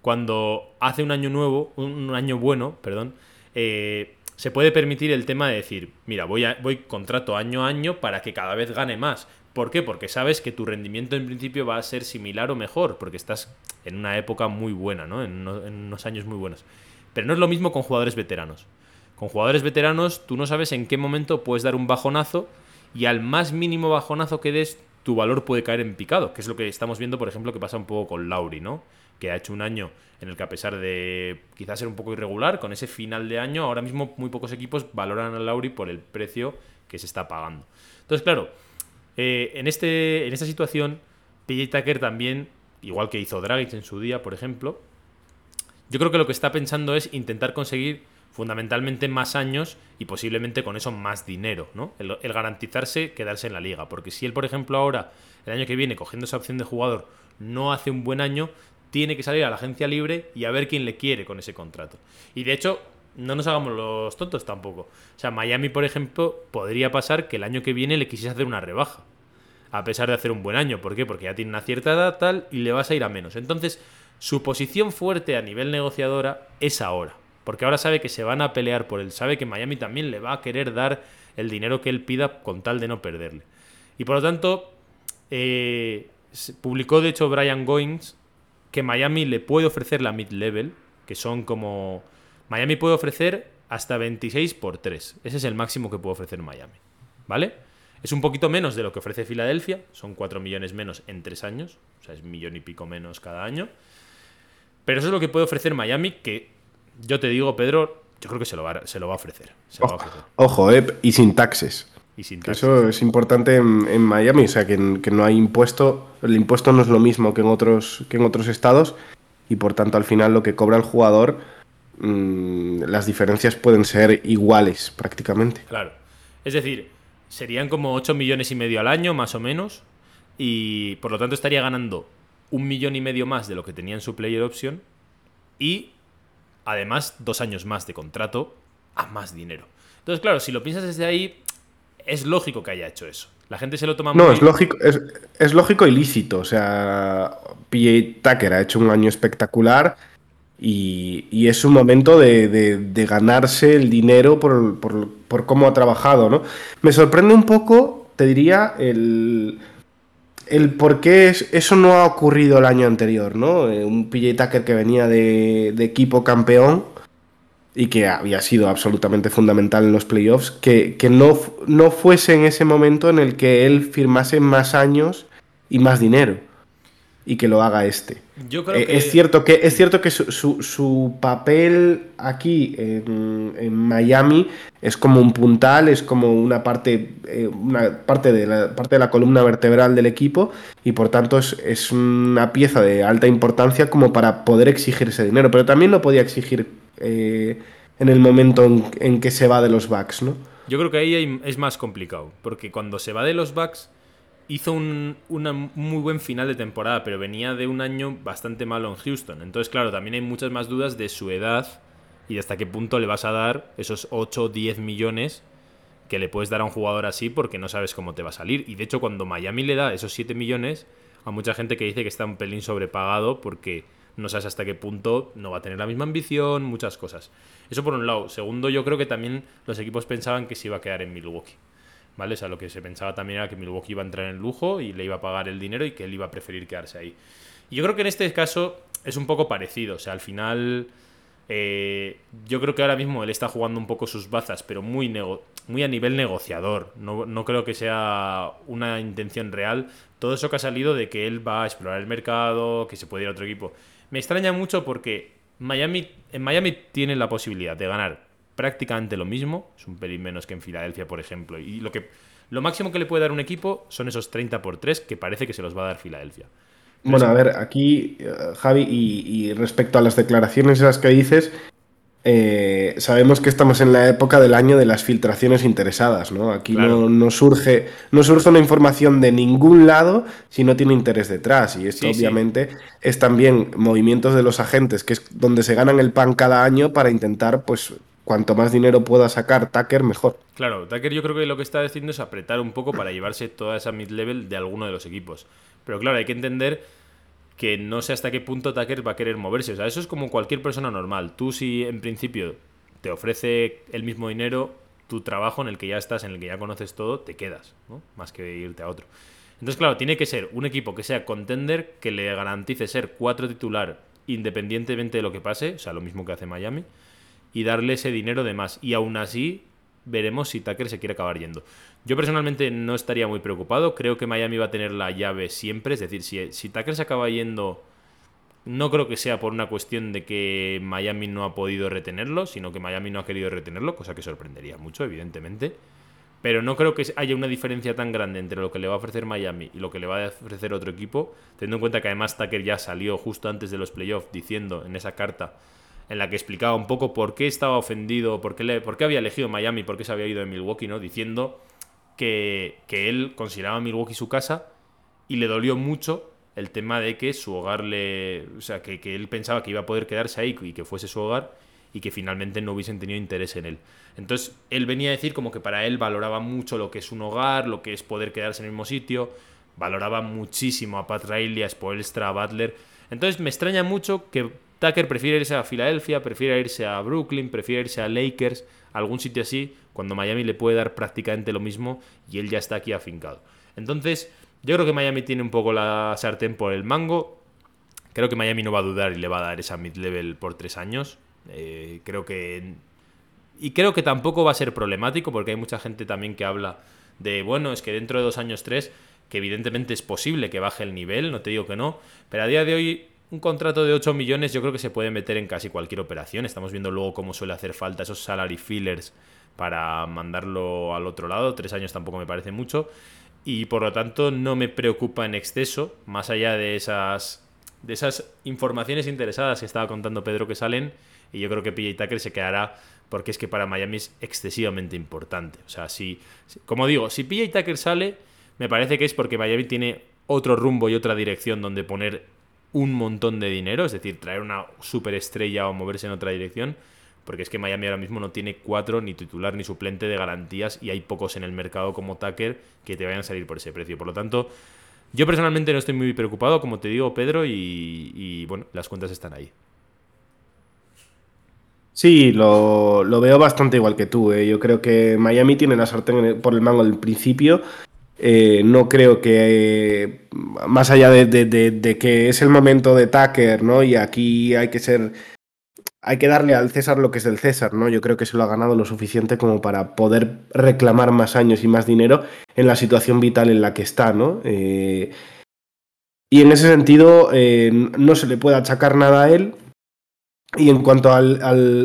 cuando hace un año nuevo, un año bueno, perdón, eh, se puede permitir el tema de decir, mira, voy, a, voy contrato año a año para que cada vez gane más. ¿Por qué? Porque sabes que tu rendimiento en principio va a ser similar o mejor, porque estás en una época muy buena, ¿no? En unos años muy buenos. Pero no es lo mismo con jugadores veteranos. Con jugadores veteranos tú no sabes en qué momento puedes dar un bajonazo y al más mínimo bajonazo que des, tu valor puede caer en picado, que es lo que estamos viendo, por ejemplo, que pasa un poco con Lauri, ¿no? Que ha hecho un año en el que a pesar de quizás ser un poco irregular, con ese final de año, ahora mismo muy pocos equipos valoran a Lauri por el precio que se está pagando. Entonces, claro, eh, en, este, en esta situación, PJ Tucker también, igual que hizo Dragic en su día, por ejemplo, yo creo que lo que está pensando es intentar conseguir fundamentalmente más años y posiblemente con eso más dinero, ¿no? El, garantizarse quedarse en la liga. Porque si él, por ejemplo, ahora, el año que viene, cogiendo esa opción de jugador, no hace un buen año, tiene que salir a la agencia libre y a ver quién le quiere con ese contrato. Y de hecho, no nos hagamos los tontos tampoco. O sea, Miami, por ejemplo, podría pasar que el año que viene le quisiese hacer una rebaja. A pesar de hacer un buen año. ¿Por qué? Porque ya tiene una cierta edad tal y le vas a ir a menos. Entonces, su posición fuerte a nivel negociadora es ahora. Porque ahora sabe que se van a pelear por él. Sabe que Miami también le va a querer dar el dinero que él pida con tal de no perderle. Y por lo tanto, eh, publicó de hecho Brian Goins que Miami le puede ofrecer la mid-level, que son como... Miami puede ofrecer hasta 26 por 3. Ese es el máximo que puede ofrecer Miami. ¿Vale? Es un poquito menos de lo que ofrece Filadelfia, son 4 millones menos en 3 años, o sea, es millón y pico menos cada año. Pero eso es lo que puede ofrecer Miami, que yo te digo, Pedro, yo creo que se lo va, se lo va a ofrecer. Ojo, eh, y sin taxes. Y sin taxes. Eso es importante en, Miami, o sea, que, no hay impuesto, el impuesto no es lo mismo que en otros, que en otros estados y por tanto al final lo que cobra el jugador, mm, las diferencias pueden ser iguales prácticamente. Claro. Es decir, serían como 8 millones y medio al año, más o menos, y por lo tanto estaría ganando un millón y medio más de lo que tenía en su player option y Además, dos años más de contrato a más dinero. Entonces, claro, si lo piensas desde ahí, es lógico que haya hecho eso. La gente se lo toma No, muy- es lógico, es, es lógico y lícito. O sea, PJ Tucker ha hecho un año espectacular y, y es un momento de, de- de ganarse el dinero por, por- por cómo ha trabajado, ¿no? Me sorprende un poco, te diría, el, el por qué es- eso no ha ocurrido el año anterior, ¿no? Eh, un PJ Tucker que venía de, de equipo campeón y que había sido absolutamente fundamental en los playoffs, que, que no, no fuese en ese momento en el que él firmase más años y más dinero y que lo haga este. Yo creo Eh, que Es cierto que, es cierto que su, su- su papel aquí en, en Miami es como un puntal, es como una parte, eh, una parte, de la, parte de la columna vertebral del equipo y por tanto es, es una pieza de alta importancia como para poder exigir ese dinero, pero también lo podía exigir eh, en el momento en, en que se va de los Bucks, ¿no? Yo creo que ahí es más complicado, porque cuando se va de los Bucks hizo un una muy buen final de temporada, pero venía de un año bastante malo en Houston. Entonces, claro, también hay muchas más dudas de su edad y hasta qué punto le vas a dar esos 8 o 10 millones que le puedes dar a un jugador así porque no sabes cómo te va a salir. Y de hecho, cuando Miami le da esos 7 millones, a mucha gente que dice que está un pelín sobrepagado porque no sabes hasta qué punto no va a tener la misma ambición, muchas cosas. Eso por un lado. Segundo, yo creo que también los equipos pensaban que se iba a quedar en Milwaukee. ¿Vale? O sea, lo que se pensaba también era que Milwaukee iba a entrar en lujo y le iba a pagar el dinero y que él iba a preferir quedarse ahí. Y yo creo que en este caso es un poco parecido. O sea, al final. eh, yo creo que ahora mismo él está jugando un poco sus bazas, pero muy, nego- muy a nivel negociador. No, no creo que sea una intención real. Todo eso que ha salido de que él va a explorar el mercado, que se puede ir a otro equipo. Me extraña mucho porque Miami, en Miami tienen la posibilidad de ganar prácticamente lo mismo, es un pelín menos que en Filadelfia, por ejemplo. Y lo que lo máximo que le puede dar un equipo son esos 30 por 3 que parece que se los va a dar Filadelfia. Bueno, a ver, aquí, eh, Javi, y, y respecto a las declaraciones esas que dices, eh, sabemos que estamos en la época del año de las filtraciones interesadas, ¿no? Aquí Claro. no, no surge, no surge una información de ningún lado si no tiene interés detrás. Y esto, Sí, sí. obviamente, es también movimientos de los agentes, que es donde se ganan el pan cada año para intentar, pues, cuanto más dinero pueda sacar Tucker, mejor. Claro, Tucker yo creo que lo que está haciendo es apretar un poco para llevarse toda esa mid-level de alguno de los equipos. Pero claro, hay que entender que no sé hasta qué punto Tucker va a querer moverse. O sea, eso es como cualquier persona normal. Tú si en principio te ofrece el mismo dinero, tu trabajo en el que ya estás, en el que ya conoces todo, te quedas, ¿no? Más que irte a otro. Entonces, claro, tiene que ser un equipo que sea contender, que le garantice ser cuatro titular independientemente de lo que pase, o sea, lo mismo que hace Miami, y darle ese dinero de más. Y aún así, veremos si Tucker se quiere acabar yendo. Yo personalmente no estaría muy preocupado. Creo que Miami va a tener la llave siempre. Es decir, si, si Tucker se acaba yendo, no creo que sea por una cuestión de que Miami no ha podido retenerlo, sino que Miami no ha querido retenerlo, cosa que sorprendería mucho, evidentemente. Pero no creo que haya una diferencia tan grande entre lo que le va a ofrecer Miami y lo que le va a ofrecer otro equipo, teniendo en cuenta que además Tucker ya salió justo antes de los playoffs diciendo en esa carta en la que explicaba un poco por qué estaba ofendido, por qué, le- por qué había elegido Miami, por qué se había ido de Milwaukee, ¿no? Diciendo que, que él consideraba Milwaukee su casa y le dolió mucho el tema de que su hogar le. O sea, que, que él pensaba que iba a poder quedarse ahí y que fuese su hogar y que finalmente no hubiesen tenido interés en él. Entonces, él venía a decir como que para él valoraba mucho lo que es un hogar, lo que es poder quedarse en el mismo sitio, valoraba muchísimo a Pat Riley, a Spoelstra, a Butler. Entonces, me extraña mucho que Tucker prefiera irse a Filadelfia, prefiera irse a Brooklyn, prefiera irse a Lakers, a algún sitio así, cuando Miami le puede dar prácticamente lo mismo y él ya está aquí afincado. Entonces, yo creo que Miami tiene un poco la sartén por el mango. Creo que Miami no va a dudar y le va a dar esa mid-level por tres años. Eh, creo que. Y creo que tampoco va a ser problemático porque hay mucha gente también que habla de, bueno, es que dentro de dos años, tres, que evidentemente es posible que baje el nivel, no te digo que no, pero a día de hoy un contrato de 8 millones yo creo que se puede meter en casi cualquier operación. Estamos viendo luego cómo suele hacer falta esos salary fillers para mandarlo al otro lado. Tres años tampoco me parece mucho. Y por lo tanto no me preocupa en exceso, más allá de esas, de esas informaciones interesadas que estaba contando Pedro que salen. Y yo creo que PJ Tucker se quedará porque es que para Miami es excesivamente importante. O sea, si, como digo, si PJ Tucker sale, me parece que es porque Miami tiene otro rumbo y otra dirección donde poner un montón de dinero, es decir, traer una superestrella o moverse en otra dirección. Porque es que Miami ahora mismo no tiene cuatro, ni titular, ni suplente de garantías, y hay pocos en el mercado como Tucker que te vayan a salir por ese precio. Por lo tanto, yo personalmente no estoy muy preocupado, como te digo, Pedro, y, bueno, las cuentas están ahí. Sí, lo, veo bastante igual que tú. ¿eh? Yo creo que Miami tiene la sartén por el mango al principio. Eh, no creo que, más allá de, de, que es el momento de Tucker, ¿no? Y aquí hay que ser hay que darle al César lo que es del César, ¿no? Yo creo que se lo ha ganado lo suficiente como para poder reclamar más años y más dinero en la situación vital en la que está, ¿no? Eh, y en ese sentido, eh, no se le puede achacar nada a él. Y en cuanto al,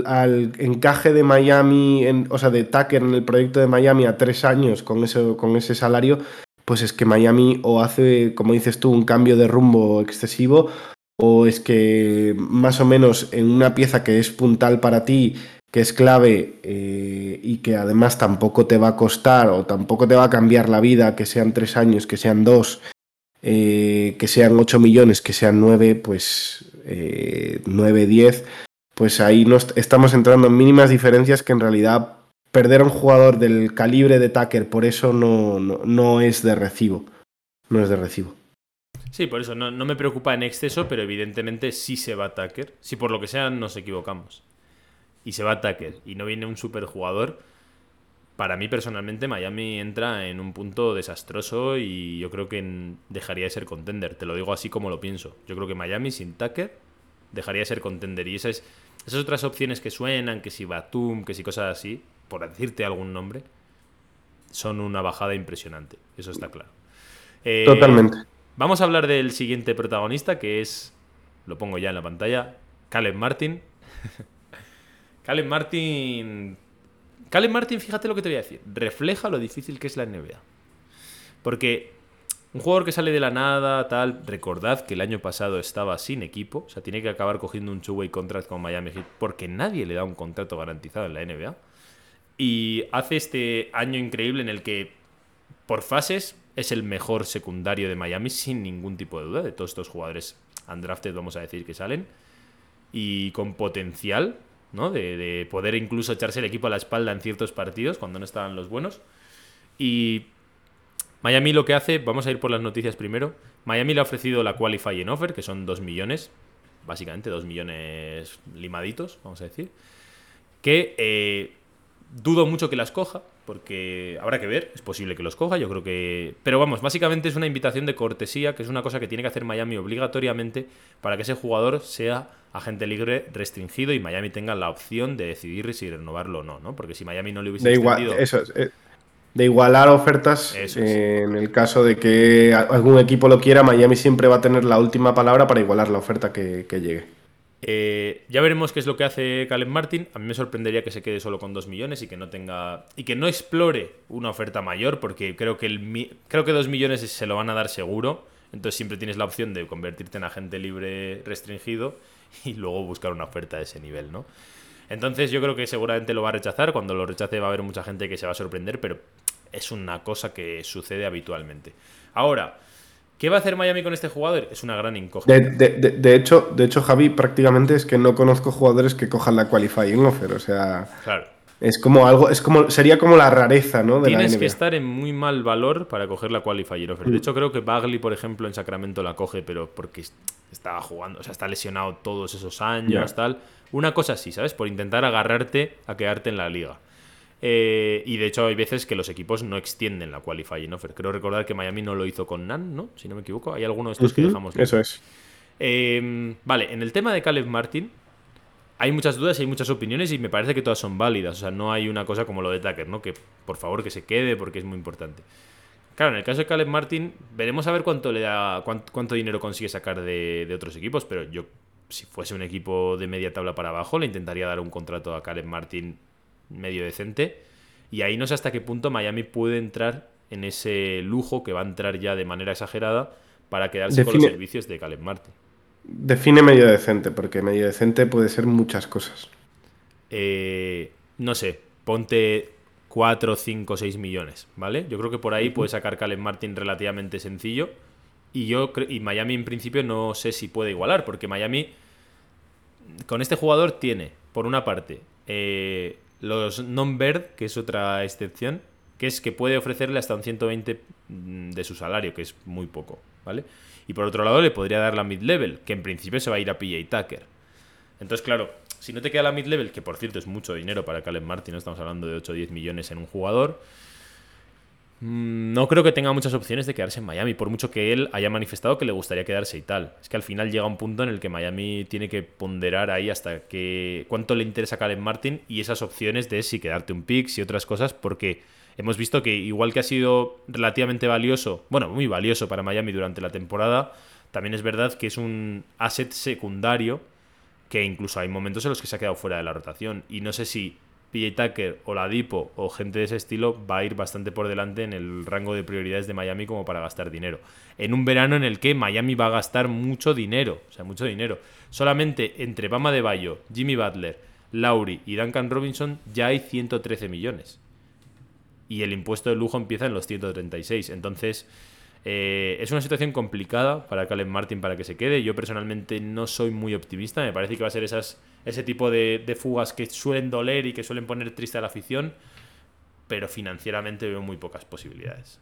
al, encaje de Miami, o sea, de Tucker en el proyecto de Miami a tres años con ese, con ese salario, pues es que Miami o hace, como dices tú, un cambio de rumbo excesivo o es que más o menos en una pieza que es puntal para ti, que es clave eh, y que además tampoco te va a costar o tampoco te va a cambiar la vida, que sean tres años, que sean dos, eh, que sean ocho millones, que sean nueve, pues eh, nueve, diez, pues ahí nos estamos entrando en mínimas diferencias que en realidad perder a un jugador del calibre de Tucker por eso no, no es de recibo. No es de recibo. Sí, por eso no, me preocupa en exceso, pero evidentemente sí se va Tucker. Si por lo que sea nos equivocamos. Y se va Tucker y no viene un superjugador. Para mí personalmente Miami entra en un punto desastroso y yo creo que dejaría de ser contender. Te lo digo así como lo pienso. Yo creo que Miami sin Tucker dejaría de ser contender. Y esas, esas otras opciones que suenan, que si Batum, que si cosas así, por decirte algún nombre, son una bajada impresionante. Eso está claro. Eh, Totalmente. Vamos a hablar del siguiente protagonista, que es, lo pongo ya en la pantalla, Caleb Martin. (laughs) Caleb Martin... Caleb Martin, fíjate lo que te voy a decir, refleja lo difícil que es la NBA. Porque un jugador que sale de la nada, tal, recordad que el año pasado estaba sin equipo, o sea, tiene que acabar cogiendo un two-way contract con Miami Heat porque nadie le da un contrato garantizado en la NBA. Y hace este año increíble en el que, por fases, es el mejor secundario de Miami sin ningún tipo de duda de todos estos jugadores undrafted, vamos a decir, que salen. Y con potencial, ¿no? De, poder incluso echarse el equipo a la espalda en ciertos partidos cuando no estaban los buenos. Y Miami lo que hace, vamos a ir por las noticias primero. Miami le ha ofrecido la Qualifying Offer, que son 2 millones, básicamente 2 millones limaditos, vamos a decir. Que eh, dudo mucho que las coja, porque habrá que ver, es posible que los coja, yo creo que... Pero vamos, básicamente es una invitación de cortesía, que es una cosa que tiene que hacer Miami obligatoriamente para que ese jugador sea agente libre restringido y Miami tenga la opción de decidir si renovarlo o no, ¿no? Porque si Miami no le hubiese de igual, eso eh, de igualar ofertas, en el caso de que algún equipo lo quiera, Miami siempre va a tener la última palabra para igualar la oferta que llegue. Eh, ya veremos qué es lo que hace Caleb Martin. A mí me sorprendería que se quede solo con 2 millones y que no tenga. y que no explore una oferta mayor, porque creo que el creo que 2 millones se lo van a dar seguro. Entonces siempre tienes la opción de convertirte en agente libre restringido y luego buscar una oferta de ese nivel, ¿no? Entonces yo creo que seguramente lo va a rechazar. Cuando lo rechace va a haber mucha gente que se va a sorprender, pero es una cosa que sucede habitualmente. Ahora, ¿Qué va a hacer Miami con este jugador? Es una gran incógnita. De, hecho, de hecho, Javi, prácticamente es que no conozco jugadores que cojan la qualifying offer. O sea. Claro. Es como algo, es como, sería como la rareza, ¿no? Tienes que estar en muy mal valor para coger la qualifying offer. De mm. hecho, creo que Bagley, por ejemplo, en Sacramento la coge, pero porque estaba jugando, o sea, está lesionado todos esos años, tal. Una cosa así, ¿sabes? Por intentar agarrarte a quedarte en la liga. Eh, y de hecho hay veces que los equipos no extienden la qualifying offer. Creo recordar que Miami no lo hizo con Nan, ¿no? Si no me equivoco. Hay alguno de estos que dejamos. Eso es. Em, vale, en el tema de Caleb Martin hay muchas dudas y hay muchas opiniones y me parece que todas son válidas. O sea, no hay una cosa como lo de Tucker, ¿no? Que por favor que se quede porque es muy importante. Claro, en el caso de Caleb Martin, veremos a ver cuánto le da, cuánto, dinero consigue sacar de, de, otros equipos, pero yo, si fuese un equipo de media tabla para abajo, le intentaría dar un contrato a Caleb Martin medio decente. Y ahí no sé hasta qué punto Miami puede entrar en ese lujo que va a entrar ya de manera exagerada para quedarse con los servicios de Caleb Martin. Define medio decente, porque medio decente puede ser muchas cosas. Eh, no sé, ponte 4, 5, 6 millones, ¿vale? Yo creo que por ahí puede sacar Caleb Martin relativamente sencillo. Y yo y Miami en principio no sé si puede igualar, porque Miami con este jugador tiene, por una parte, eh, los non-bird, que es otra excepción, que es que puede ofrecerle hasta un 120 mm, de su salario, que es muy poco, ¿vale? Y por otro lado le podría dar la mid-level, que en principio se va a ir a PJ Tucker. Entonces, claro, si no te queda la mid-level, que por cierto es mucho dinero para Caleb Martin, no estamos hablando de 8 o 10 millones en un jugador, no creo que tenga muchas opciones de quedarse en Miami, por mucho que él haya manifestado que le gustaría quedarse y tal. Es que al final llega un punto en el que Miami tiene que ponderar ahí hasta que cuánto le interesa a Caleb Martin y esas opciones de si quedarte un pick, y otras cosas, porque hemos visto que igual que ha sido relativamente valioso, bueno, muy valioso para Miami durante la temporada, también es verdad que es un asset secundario que incluso hay momentos en los que se ha quedado fuera de la rotación. Y no sé si PJ Tucker o la Dipo o gente de ese estilo va a ir bastante por delante en el rango de prioridades de Miami como para gastar dinero. En un verano en el que Miami va a gastar mucho dinero, o sea, mucho dinero. Solamente entre Bama de Bayo, Jimmy Butler, Lauri y Duncan Robinson ya hay 113 millones. Y el impuesto de lujo empieza en los 136. Entonces, eh, es una situación complicada para Caleb Martin para que se quede. Yo personalmente no soy muy optimista. Me parece que va a ser esas, ese tipo de, fugas que suelen doler y que suelen poner triste a la afición. Pero financieramente veo muy pocas posibilidades.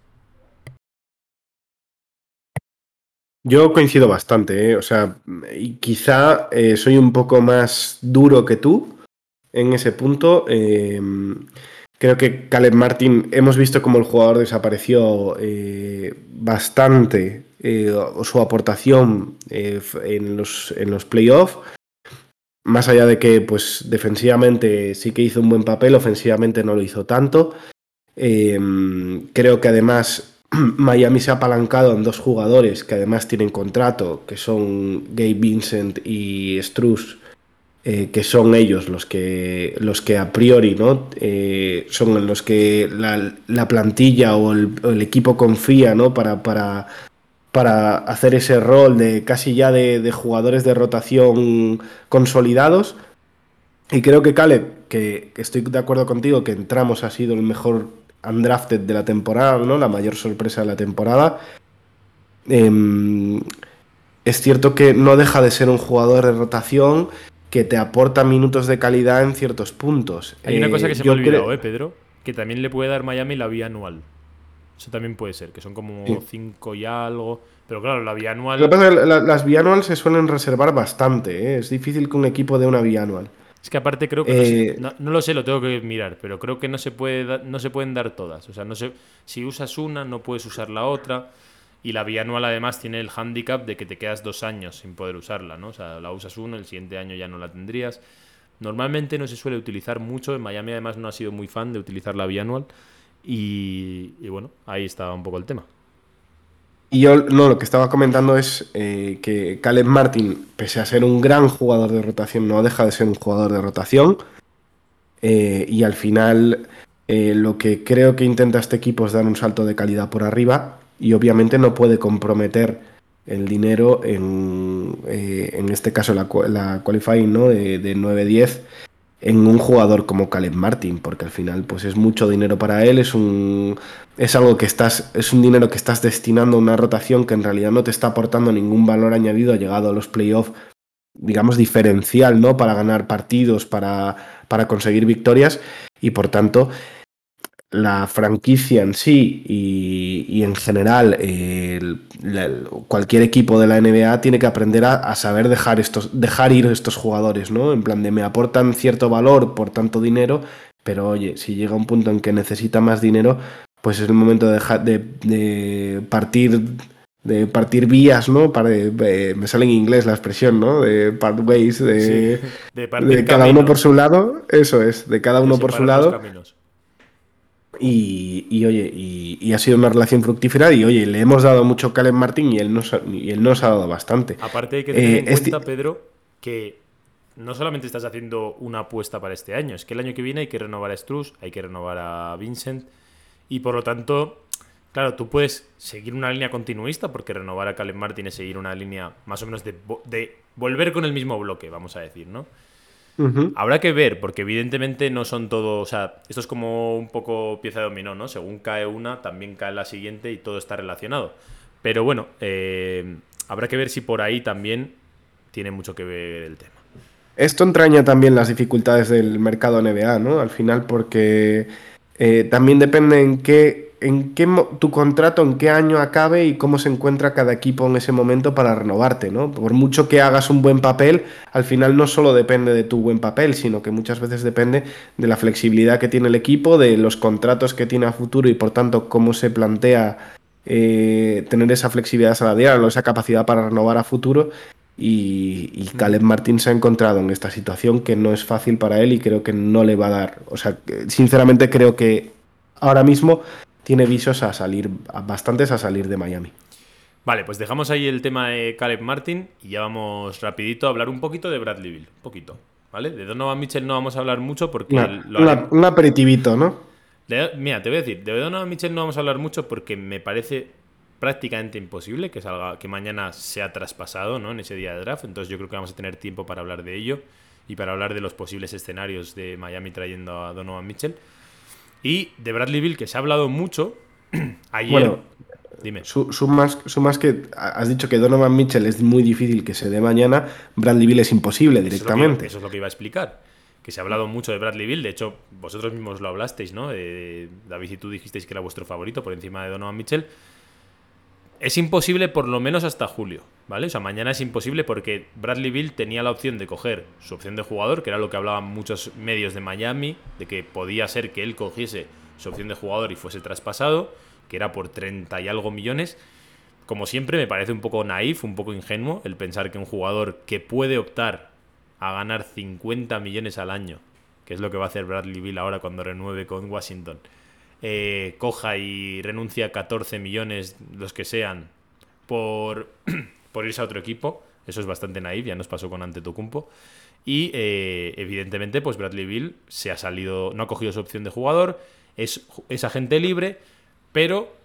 Yo coincido bastante, ¿eh? o sea, quizá eh, soy un poco más duro que tú en ese punto. Creo que Caleb Martin, hemos visto cómo el jugador desapareció eh, bastante su aportación en los, en los playoffs. Más allá de que, pues, defensivamente sí que hizo un buen papel, ofensivamente no lo hizo tanto. creo que además (clears throat) Miami se ha apalancado en dos jugadores que además tienen contrato, que son Gabe Vincent y Struss eh, que son ellos los que, los que a priori ¿no? Eh, son los que la, plantilla o el, equipo confía ¿no? para, para, para, hacer ese rol de casi ya de, jugadores de rotación consolidados. Y creo que Caleb, que, estoy de acuerdo contigo, que entramos ha sido el mejor undrafted de la temporada, ¿no? la mayor sorpresa de la temporada. Em, es cierto que no deja de ser un jugador de rotación que te aporta minutos de calidad en ciertos puntos. Hay una cosa que eh, se me ha olvidado, ¿eh, Pedro? Que también le puede dar Miami la vía anual. Eso también puede ser, que son como cinco y algo. Pero claro, la vía anual. Lo que pasa es que las vía anual se suelen reservar bastante. ¿eh? Es difícil que un equipo dé una vía anual. Es que aparte creo que. Eh, no, lo sé, lo tengo que mirar, pero creo que no se, puede no se pueden dar todas. O sea, no sé, si usas una, no puedes usar la otra. Y la vía anual además tiene el handicap de que te quedas dos años sin poder usarla, ¿no? O sea, la usas uno, el siguiente año ya no la tendrías. Normalmente no se suele utilizar mucho. En Miami además no ha sido muy fan de utilizar la vía anual. Y, bueno, ahí estaba un poco el tema. Y yo no, lo que estaba comentando es eh, que Caleb Martin, pese a ser un gran jugador de rotación, no deja de ser un jugador de rotación. Eh, y al final eh, lo que creo que intenta este equipo es dar un salto de calidad por arriba y obviamente no puede comprometer el dinero en, en este caso la, la qualifying ¿no? de, de 9-10 en un jugador como Caleb Martin, porque al final pues es mucho dinero para él, es un es algo que estás es un dinero que estás destinando a una rotación que en realidad no te está aportando ningún valor añadido llegado a los playoffs digamos diferencial, ¿no? para ganar partidos, para para conseguir victorias y por tanto la franquicia en sí y, en general cualquier equipo de la NBA tiene que aprender a, saber dejar, estos, dejar ir estos jugadores, ¿no? En plan de me aportan cierto valor por tanto dinero, pero oye, si llega un punto en que necesita más dinero, pues es el momento de, dejar, de, partir de partir vías, ¿no? Para, me sale en inglés la expresión, ¿no? De part ways, de, de, (laughs) cada uno por su lado, eso es, de cada uno por su lado. Y, oye, y, ha sido una relación fructífera y oye, le hemos dado mucho a Caleb Martín y él nos, y él nos ha dado bastante. Aparte hay que tener en eh, cuenta, Pedro, que no solamente estás haciendo una apuesta para este año, es que el año que viene hay que renovar a Struss, hay que renovar a Vincent y por lo tanto, claro, tú puedes seguir una línea continuista porque renovar a Caleb Martin es seguir una línea más o menos de, de volver con el mismo bloque, vamos a decir, ¿no? Habrá que ver, porque evidentemente no son todos. O sea, esto es como un poco pieza de dominó, ¿no? Según cae una, también cae la siguiente y todo está relacionado. Pero bueno, eh, habrá que ver si por ahí también tiene mucho que ver el tema. Esto entraña también las dificultades del mercado NBA, ¿no? Al final, porque eh, también depende en qué, en qué tu contrato, en qué año acabe y cómo se encuentra cada equipo en ese momento para renovarte, ¿no? Por mucho que hagas un buen papel, al final no solo depende de tu buen papel, sino que muchas veces depende de la flexibilidad que tiene el equipo, de los contratos que tiene a futuro y por tanto cómo se plantea eh, tener esa flexibilidad salarial o esa capacidad para renovar a futuro y, Caleb Martín se ha encontrado en esta situación que no es fácil para él y creo que no le va a dar. O sea, sinceramente creo que ahora mismo tiene visos a salir, bastantes a salir de Miami. Vale, pues dejamos ahí el tema de Caleb Martin y ya vamos rapidito a hablar un poquito de Bradley Bill. Un poquito, ¿vale? De Donovan Mitchell no vamos a hablar mucho porque... un aperitivito, ¿no? mira, te voy a decir, de Donovan Mitchell no vamos a hablar mucho porque me parece prácticamente imposible que salga, que mañana sea traspasado, ¿no? En ese día de draft. Entonces yo creo que vamos a tener tiempo para hablar de ello y para hablar de los posibles escenarios de Miami trayendo a Donovan Mitchell. Y de Bradley Bill, que se ha hablado mucho (clears throat) ayer. Bueno, dime. Sumas, más que has dicho que Donovan Mitchell es muy difícil que se dé mañana, Bradley Bill es imposible directamente. Eso es lo que, iba a explicar. Que se ha hablado mucho de Bradley Bill, de hecho, vosotros mismos lo hablasteis, ¿no? David y tú dijisteis que era vuestro favorito por encima de Donovan Mitchell. Es imposible por lo menos hasta julio, ¿vale? O sea, mañana es imposible porque Bradley Bill tenía la opción de coger su opción de jugador, que era lo que hablaban muchos medios de Miami, de que podía ser que él cogiese su opción de jugador y fuese traspasado, que era por 30 y algo millones. Como siempre, me parece un poco naif, un poco ingenuo el pensar que un jugador que puede optar a ganar 50 millones al año, que es lo que va a hacer Bradley Bill ahora cuando renueve con Washington, eh, coja y renuncia a 14 millones, los que sean, por, (clears throat) por irse a otro equipo. Eso es bastante naive, ya nos pasó con Antetokounmpo. Y eh, evidentemente, pues Bradley Bill se ha salido, no ha cogido su opción de jugador, es, es agente libre, pero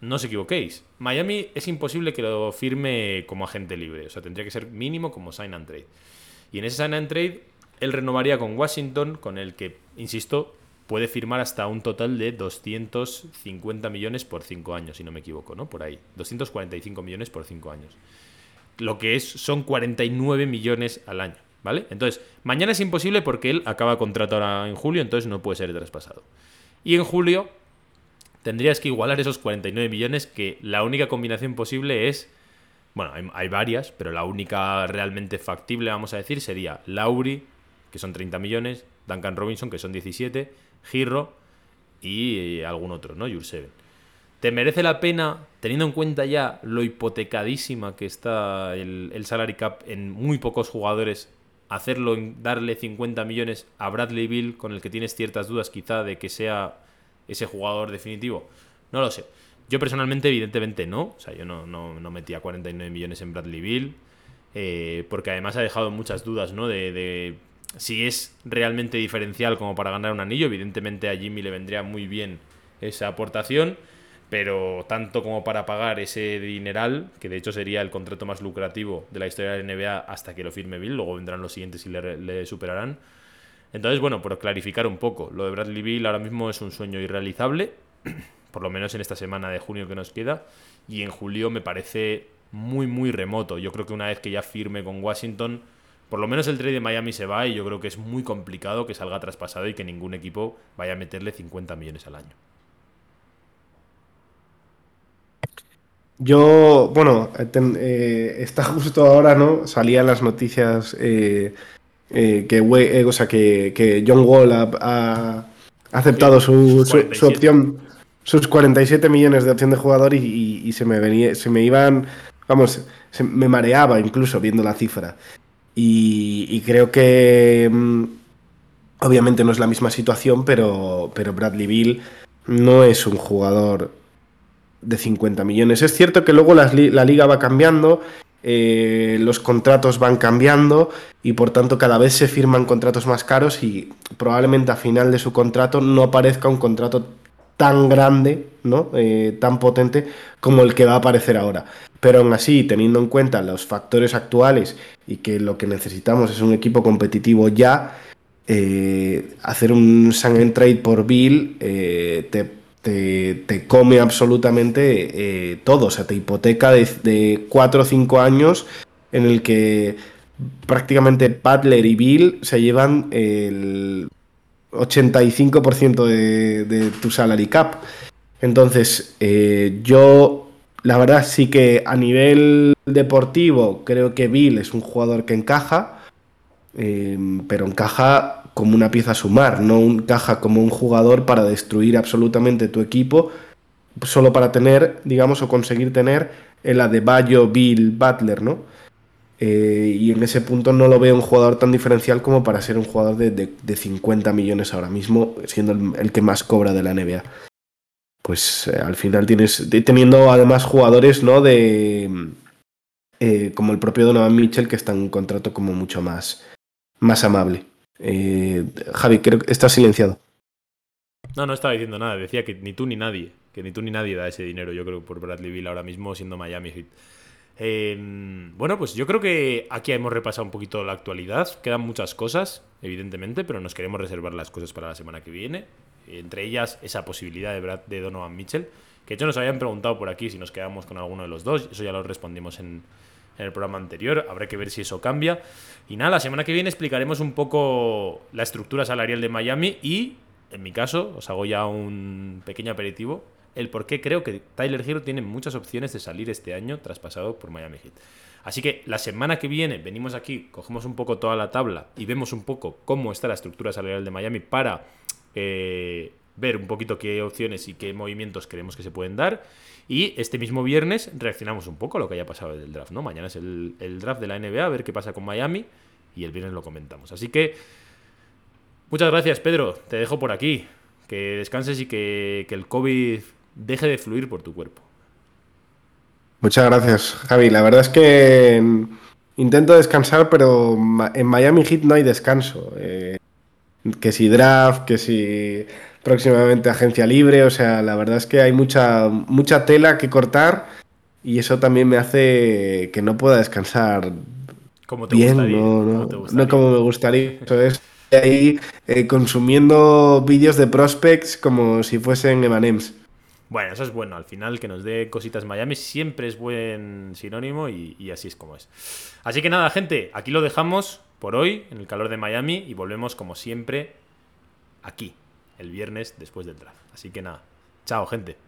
no os equivoquéis. Miami es imposible que lo firme como agente libre, o sea, tendría que ser mínimo como sign and trade. Y en ese sign and trade, él renovaría con Washington, con el que, insisto, puede firmar hasta un total de 250 millones por 5 años, si no me equivoco, ¿no? Por ahí. 245 millones por 5 años. Lo que es, son 49 millones al año, ¿vale? Entonces, mañana es imposible porque él acaba contrato ahora en julio, entonces no puede ser traspasado. Y en julio tendrías que igualar esos 49 millones, que la única combinación posible es. Bueno, hay, hay varias, pero la única realmente factible, vamos a decir, sería Lauri, que son 30 millones, Duncan Robinson, que son 17, Giro y algún otro, ¿no? Jurseven. ¿Te merece la pena, teniendo en cuenta ya lo hipotecadísima que está el, salary cap en muy pocos jugadores, hacerlo, darle 50 millones a Bradley Bill, con el que tienes ciertas dudas quizá de que sea ese jugador definitivo? No lo sé. Yo personalmente, evidentemente, no. O sea, yo no, no, metía 49 millones en Bradley Bill. Eh, porque además ha dejado muchas dudas, ¿no? de si es realmente diferencial como para ganar un anillo, evidentemente a Jimmy le vendría muy bien esa aportación, pero tanto como para pagar ese dineral, que de hecho sería el contrato más lucrativo de la historia de la NBA hasta que lo firme Bill, luego vendrán los siguientes y le, superarán. Entonces, bueno, por clarificar un poco, lo de Bradley Bill ahora mismo es un sueño irrealizable, (clears throat) por lo menos en esta semana de junio que nos queda, y en julio me parece muy, muy remoto. Yo creo que una vez que ya firme con Washington, por lo menos el trade de Miami se va y yo creo que es muy complicado que salga traspasado y que ningún equipo vaya a meterle 50 millones al año. Yo, bueno, eh, está (laughs) justo ahora, ¿no? Salían las noticias eh, eh, que, o sea, que, John Wall ha, aceptado su, opción, sus 47 millones de opción de jugador y, se me venía, se me iban, vamos, se me mareaba incluso viendo la cifra. Y, creo que mm, obviamente no es la misma situación, pero, pero Bradley Bill no es un jugador de 50 millones. Es cierto que luego la, liga va cambiando, eh, los contratos van cambiando y por tanto cada vez se firman contratos más caros y probablemente a final de su contrato no aparezca un contrato tan grande, ¿no? Eh, tan potente como el que va a aparecer ahora. Pero aún así, teniendo en cuenta los factores actuales y que lo que necesitamos es un equipo competitivo ya, eh, hacer un sang trade por Bill eh, te, come absolutamente todo, o sea, te hipoteca de, de 4 o 5 años en el que prácticamente Butler y Bill se llevan el 85% de, de, tu salary cap. Entonces, eh, yo la verdad sí que a nivel deportivo creo que Bill es un jugador que encaja, eh, pero encaja como una pieza a sumar, no encaja como un jugador para destruir absolutamente tu equipo, solo para tener, digamos, o conseguir tener el Adebayo, Bill, Butler, ¿no? Eh, y en ese punto no lo veo un jugador tan diferencial como para ser un jugador de, de, 50 millones ahora mismo, siendo el, el, que más cobra de la NBA. Pues eh, al final tienes, teniendo además jugadores, ¿no? De, eh, como el propio Donovan Mitchell, que está en un contrato como mucho más, más amable. Eh, Javi, creo que estás silenciado. No, no estaba diciendo nada. Decía que ni tú ni nadie, que ni tú ni nadie da ese dinero, yo creo, por Bradley Bill ahora mismo siendo Miami Heat. Eh, bueno, pues yo creo que aquí hemos repasado un poquito la actualidad. Quedan muchas cosas, evidentemente, pero nos queremos reservar las cosas para la semana que viene. Entre ellas, esa posibilidad de, Brad, de Donovan Mitchell. Que de hecho nos habían preguntado por aquí si nos quedamos con alguno de los dos. Eso ya lo respondimos en, en el programa anterior. Habrá que ver si eso cambia. Y nada, la semana que viene explicaremos un poco la estructura salarial de Miami y, en mi caso, os hago ya un pequeño aperitivo el por qué creo que Tyler Hero tiene muchas opciones de salir este año traspasado por Miami Heat. Así que la semana que viene venimos aquí, cogemos un poco toda la tabla y vemos un poco cómo está la estructura salarial de Miami para eh, ver un poquito qué opciones y qué movimientos creemos que se pueden dar. Y este mismo viernes reaccionamos un poco a lo que haya pasado del draft, ¿no? Mañana es el, draft de la NBA, a ver qué pasa con Miami y el viernes lo comentamos. Así que muchas gracias, Pedro. Te dejo por aquí. Que descanses y que, el COVID deje de fluir por tu cuerpo. Muchas gracias, Javi. La verdad es que intento descansar, pero en Miami Heat no hay descanso. Eh, que si draft, que si próximamente agencia libre, o sea, la verdad es que hay mucha, mucha tela que cortar y eso también me hace que no pueda descansar como te bien, gustaría, no, no, como te gustaría. no como me gustaría. Eso es ahí eh, consumiendo vídeos de prospects como si fuesen M&M's. Bueno, eso es bueno. Al final, que nos dé cositas Miami siempre es buen sinónimo y, y, así es como es. Así que nada, gente, aquí lo dejamos por hoy, en el calor de Miami, y volvemos como siempre aquí, el viernes después del draft. Así que nada, chao, gente.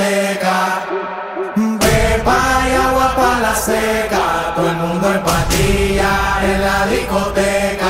Discoteca. Pepa y agua para la seca, todo el mundo en patilla en la discoteca.